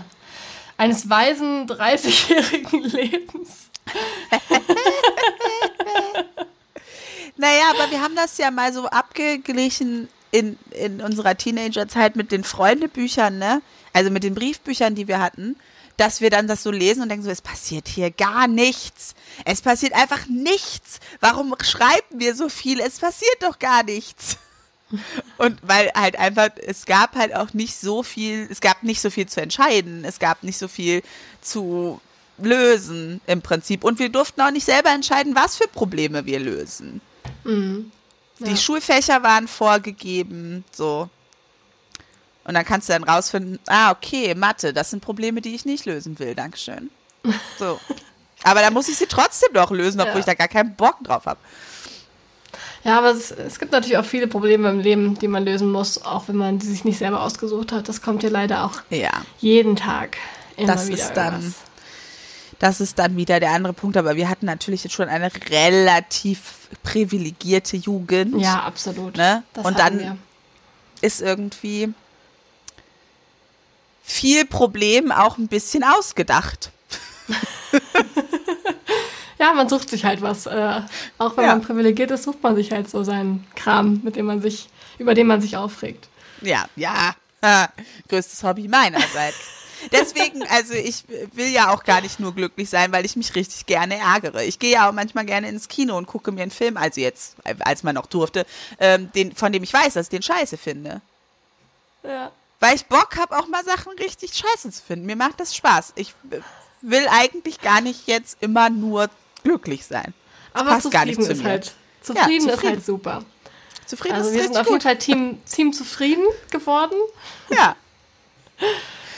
eines weisen 30-jährigen Lebens. naja, aber wir haben das ja mal so abgeglichen in, in unserer Teenagerzeit mit den Freundebüchern, ne? Also mit den Briefbüchern, die wir hatten. dass wir dann das so lesen und denken so, es passiert hier gar nichts. Es passiert einfach nichts. Warum schreiben wir so viel? Es passiert doch gar nichts. Und weil halt einfach, es gab halt auch nicht so viel, es gab nicht so viel zu entscheiden, es gab nicht so viel zu lösen im Prinzip. Und wir durften auch nicht selber entscheiden, was für Probleme wir lösen. Mhm. Die Ja. Schulfächer waren vorgegeben, so. Und dann kannst du dann rausfinden, ah, okay, Mathe, das sind Probleme, die ich nicht lösen will, Dankeschön. So. Aber dann muss ich sie trotzdem noch lösen, obwohl Ja. ich da gar keinen Bock drauf habe. Ja, aber es, es gibt natürlich auch viele Probleme im Leben, die man lösen muss, auch wenn man die sich nicht selber ausgesucht hat. Das kommt hier leider auch Ja. jeden Tag immer Das wieder ist dann- irgendwas. Das ist dann wieder der andere Punkt, aber wir hatten natürlich jetzt schon eine relativ privilegierte Jugend. Ja, absolut. Ne? Und dann- wir. Ist irgendwie viel Problem auch ein bisschen ausgedacht. Ja, man sucht sich halt was. Äh, auch wenn Ja. man privilegiert ist, sucht man sich halt so seinen Kram, mit dem man sich, über den man sich aufregt. Ja, ja. Größtes Hobby meinerseits. Deswegen, also ich will ja auch gar nicht nur glücklich sein, weil ich mich richtig gerne ärgere. Ich gehe ja auch manchmal gerne ins Kino und gucke mir einen Film, also jetzt, als man noch durfte, ähm, den, von dem ich weiß, dass ich den scheiße finde. Ja. Weil ich Bock habe, auch mal Sachen richtig scheiße zu finden. Mir macht das Spaß. Ich will eigentlich gar nicht jetzt immer nur glücklich sein. Das Aber passt gar nicht zufrieden zu ist mir. halt. Zufrieden, ist zufrieden. halt super. Zufrieden Also ist wir sind richtig auf jeden. Fall Team, Team zufrieden geworden. Ja,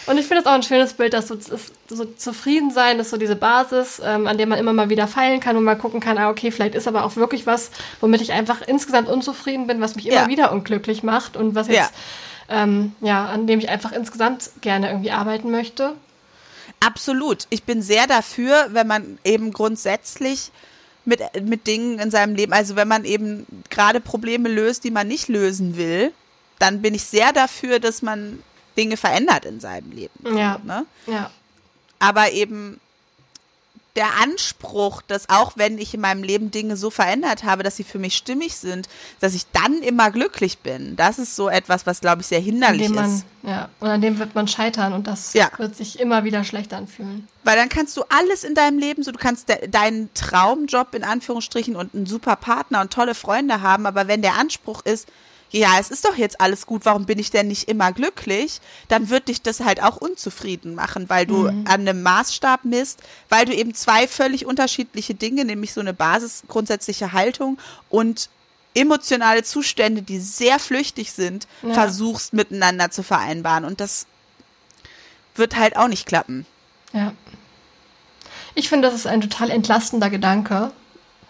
Und ich finde es auch ein schönes Bild, dass so, das- so zufrieden sein ist so diese Basis, ähm, an der man immer mal wieder feilen kann und mal gucken kann, ah, okay, vielleicht ist aber auch wirklich was, womit ich einfach insgesamt unzufrieden bin, was mich immer Ja. wieder unglücklich macht und was jetzt, ähm, ja, an dem ich einfach insgesamt gerne irgendwie arbeiten möchte. absolut. Ich bin sehr dafür, wenn man eben grundsätzlich mit, mit Dingen in seinem Leben, also wenn man eben gerade Probleme löst, die man nicht lösen will, dann bin ich sehr dafür, dass man Dinge verändert in seinem Leben. Ja. Ne? Ja. aber eben der Anspruch, dass auch wenn ich in meinem Leben Dinge so verändert habe, dass sie für mich stimmig sind, dass ich dann immer glücklich bin, das ist so etwas, was glaube ich sehr hinderlich man, ist. ja, und an dem wird man scheitern und das Ja. wird sich immer wieder schlecht anfühlen. Weil dann kannst du alles in deinem Leben, so du kannst de deinen Traumjob in Anführungsstrichen und einen super Partner und tolle Freunde haben, aber wenn der Anspruch ist, ja, es ist doch jetzt alles gut, warum bin ich denn nicht immer glücklich? Dann wird dich das halt auch unzufrieden machen, weil du an einem Maßstab misst, weil du eben zwei völlig unterschiedliche Dinge, nämlich so eine Basis grundsätzliche Haltung und emotionale Zustände, die sehr flüchtig sind, Ja. versuchst miteinander zu vereinbaren und das wird halt auch nicht klappen. Ja. Ich finde, das ist ein total entlastender Gedanke,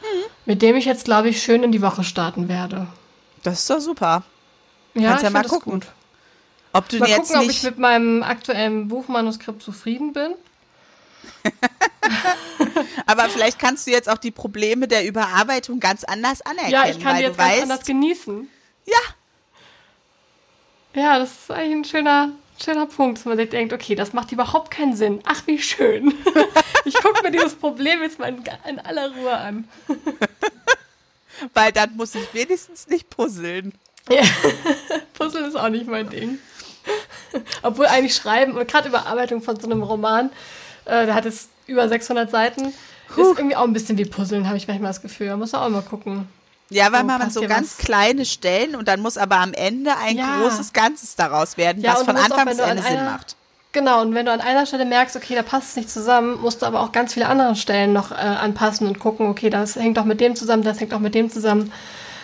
Mhm. mit dem ich jetzt, glaube ich, schön in die Woche starten werde. Das ist doch super. Ja, Kannst ja mal gucken. Gut. Ob du Mal jetzt gucken, ob ich nicht. mit meinem aktuellen Buchmanuskript zufrieden bin. Aber vielleicht kannst du jetzt auch die Probleme der Überarbeitung ganz anders anerkennen. ja, ich kann die jetzt weißt, anders genießen. Ja, Ja, das ist eigentlich ein schöner, schöner Punkt, dass man sich denkt, okay, das macht überhaupt keinen Sinn. Ach, wie schön. ich gucke mir dieses Problem jetzt mal in, in aller Ruhe an. weil dann muss ich wenigstens nicht puzzeln. Puzzle ist auch nicht mein Ding. Obwohl eigentlich Schreiben und gerade Überarbeitung von so einem Roman, äh, der hat jetzt über 600 Seiten, ist irgendwie auch ein bisschen wie Puzzeln, habe ich manchmal das Gefühl. Da muss man auch mal gucken. Ja, weil Oh, man so ganz was? kleine Stellen und dann muss aber am Ende ein Ja. großes Ganzes daraus werden, Ja, was von Anfang bis Ende Sinn macht. Genau, und wenn du an einer Stelle merkst, okay, da passt es nicht zusammen, musst du aber auch ganz viele andere Stellen noch äh, anpassen und gucken, okay, das hängt doch mit dem zusammen, das hängt auch mit dem zusammen.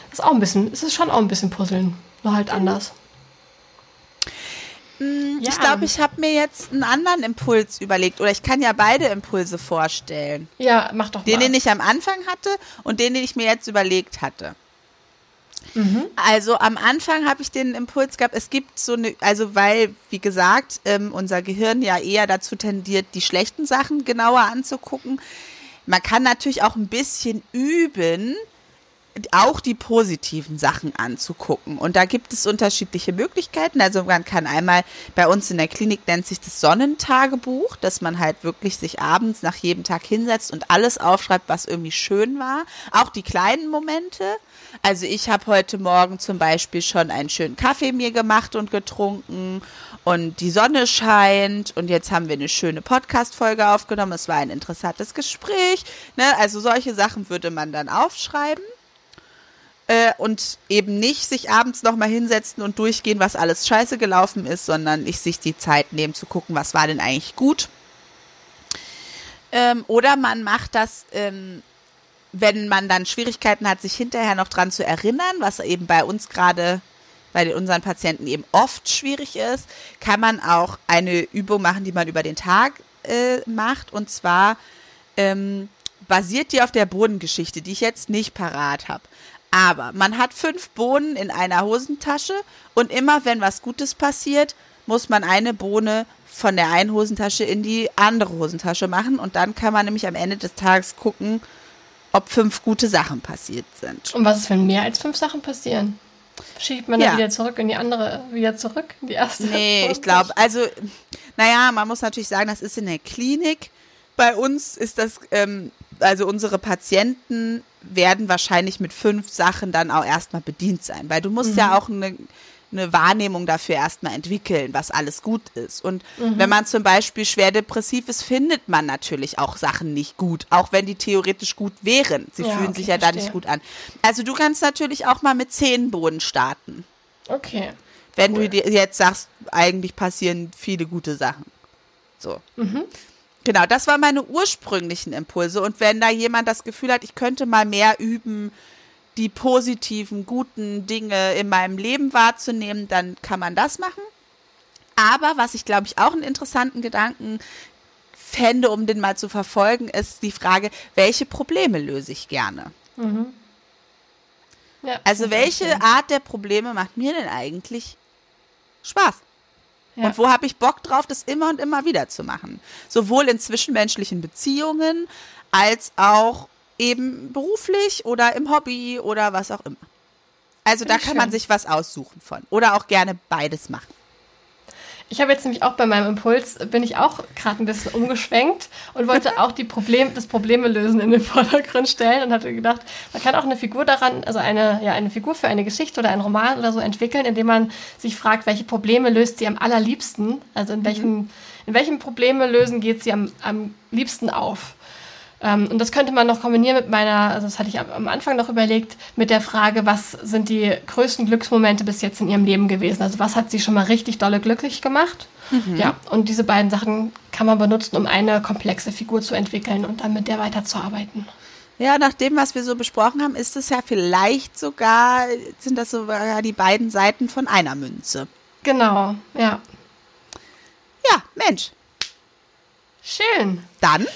Das ist auch ein bisschen, es ist schon auch ein bisschen Puzzeln, nur halt anders. Ja. Ich glaube, ich habe mir jetzt einen anderen Impuls überlegt oder ich kann ja beide Impulse vorstellen. Ja, mach doch Den, mal. den ich am Anfang hatte und den, den ich mir jetzt überlegt hatte. Mhm. Also am Anfang habe ich den Impuls gehabt, es gibt so eine, also weil, wie gesagt, ähm, unser Gehirn ja eher dazu tendiert, die schlechten Sachen genauer anzugucken. Man kann natürlich auch ein bisschen üben, auch die positiven Sachen anzugucken. Und da gibt es unterschiedliche Möglichkeiten. Also man kann einmal, bei uns in der Klinik nennt sich das Sonnentagebuch, dass man halt wirklich sich abends nach jedem Tag hinsetzt und alles aufschreibt, was irgendwie schön war. Auch die kleinen Momente. Also ich habe heute Morgen zum Beispiel schon einen schönen Kaffee mir gemacht und getrunken und die Sonne scheint und jetzt haben wir eine schöne Podcast-Folge aufgenommen. Es war ein interessantes Gespräch. Ne? Also solche Sachen würde man dann aufschreiben äh, und eben nicht sich abends nochmal hinsetzen und durchgehen, was alles scheiße gelaufen ist, sondern ich sich die Zeit nehmen zu gucken, was war denn eigentlich gut. Ähm, oder man macht das, ähm, wenn man dann Schwierigkeiten hat, sich hinterher noch dran zu erinnern, was eben bei uns gerade bei unseren Patienten eben oft schwierig ist, kann man auch eine Übung machen, die man über den Tag äh, macht. Und zwar ähm, basiert die auf der Bodengeschichte, die ich jetzt nicht parat habe. Aber man hat fünf Bohnen in einer Hosentasche und immer wenn was Gutes passiert, muss man eine Bohne von der einen Hosentasche in die andere Hosentasche machen und dann kann man nämlich am Ende des Tages gucken, ob fünf gute Sachen passiert sind. Und was ist, wenn mehr als fünf Sachen passieren? Schiebt man Ja. dann wieder zurück in die andere, wieder zurück in die erste? Nee, ich glaube, also, naja, man muss natürlich sagen, das ist in der Klinik. Bei uns ist das, ähm, also unsere Patienten werden wahrscheinlich mit fünf Sachen dann auch erstmal bedient sein, weil du musst ja auch eine, eine Wahrnehmung dafür erstmal entwickeln, was alles gut ist. Und wenn man zum Beispiel schwer depressiv ist, findet man natürlich auch Sachen nicht gut, auch wenn die theoretisch gut wären. Sie Ja, fühlen okay, sich ja da nicht gut an. Also du kannst natürlich auch mal mit zehn Boden starten. Okay. Wenn Cool. du dir jetzt sagst, eigentlich passieren viele gute Sachen. So. Genau, das waren meine ursprünglichen Impulse. Und wenn da jemand das Gefühl hat, ich könnte mal mehr üben, die positiven, guten Dinge in meinem Leben wahrzunehmen, dann kann man das machen. Aber was ich, glaube ich, auch einen interessanten Gedanken fände, um den mal zu verfolgen, ist die Frage, welche Probleme löse ich gerne? Ja, Also welche schön. Art der Probleme macht mir denn eigentlich Spaß? Ja. Und wo habe ich Bock drauf, das immer und immer wieder zu machen? Sowohl in zwischenmenschlichen Beziehungen als auch eben beruflich oder im Hobby oder was auch immer. Also da Finde kann man schön. sich was aussuchen von. Oder auch gerne beides machen. Ich habe jetzt nämlich auch bei meinem Impuls, bin ich auch gerade ein bisschen umgeschwenkt und wollte auch die Problem, das Probleme lösen in den Vordergrund stellen und hatte gedacht, man kann auch eine Figur daran, also eine, ja, eine Figur für eine Geschichte oder einen Roman oder so entwickeln, indem man sich fragt, welche Probleme löst sie am allerliebsten, also in welchem, in welchem Probleme lösen geht sie am, am liebsten auf. Ähm, und das könnte man noch kombinieren mit meiner, also das hatte ich am, am Anfang noch überlegt, mit der Frage, was sind die größten Glücksmomente bis jetzt in ihrem Leben gewesen? Also was hat sie schon mal richtig dolle glücklich gemacht? Ja, und diese beiden Sachen kann man benutzen, um eine komplexe Figur zu entwickeln und dann mit der weiterzuarbeiten. Ja, nach dem, was wir so besprochen haben, ist es ja vielleicht sogar, sind das sogar die beiden Seiten von einer Münze. Genau, ja. Ja, Mensch. Schön. Dann,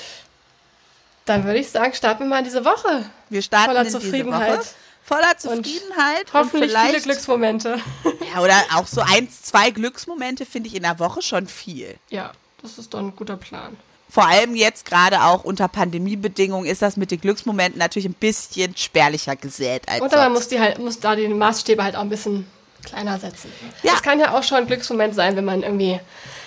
Dann würde ich sagen, starten wir mal diese Woche. wir starten Voller Zufriedenheit. Voller Und Zufriedenheit. Und, Hoffentlich viele vielleicht, Glücksmomente. Ja, oder auch so eins, zwei Glücksmomente finde ich in der Woche schon viel. Ja, das ist doch ein guter Plan. Vor allem jetzt gerade auch unter Pandemiebedingungen ist das mit den Glücksmomenten natürlich ein bisschen spärlicher gesät als Und man muss, die halt, muss da die Maßstäbe halt auch ein bisschen kleiner setzen. Ja. Es kann ja auch schon ein Glücksmoment sein, wenn man irgendwie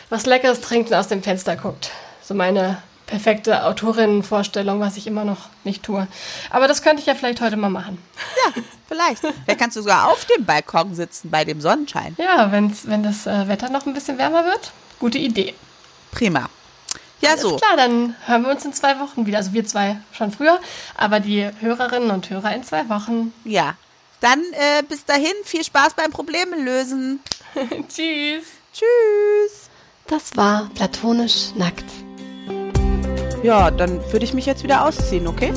was Leckeres trinkt und aus dem Fenster guckt. So meine perfekte Autorinnenvorstellung, was ich immer noch nicht tue. Aber das könnte ich ja vielleicht heute mal machen. Ja, vielleicht. Vielleicht kannst du sogar auf dem Balkon sitzen bei dem Sonnenschein. Ja, wenn's, wenn das äh, Wetter noch ein bisschen wärmer wird. Gute Idee. Prima. Ja, Alles so. klar, dann hören wir uns in zwei Wochen wieder. Also wir zwei schon früher, aber die Hörerinnen und Hörer in zwei Wochen. Ja. Dann äh, bis dahin viel Spaß beim Probleme lösen. Tschüss. Tschüss. Das war platonisch nackt. Ja, dann würde ich mich jetzt wieder ausziehen, okay?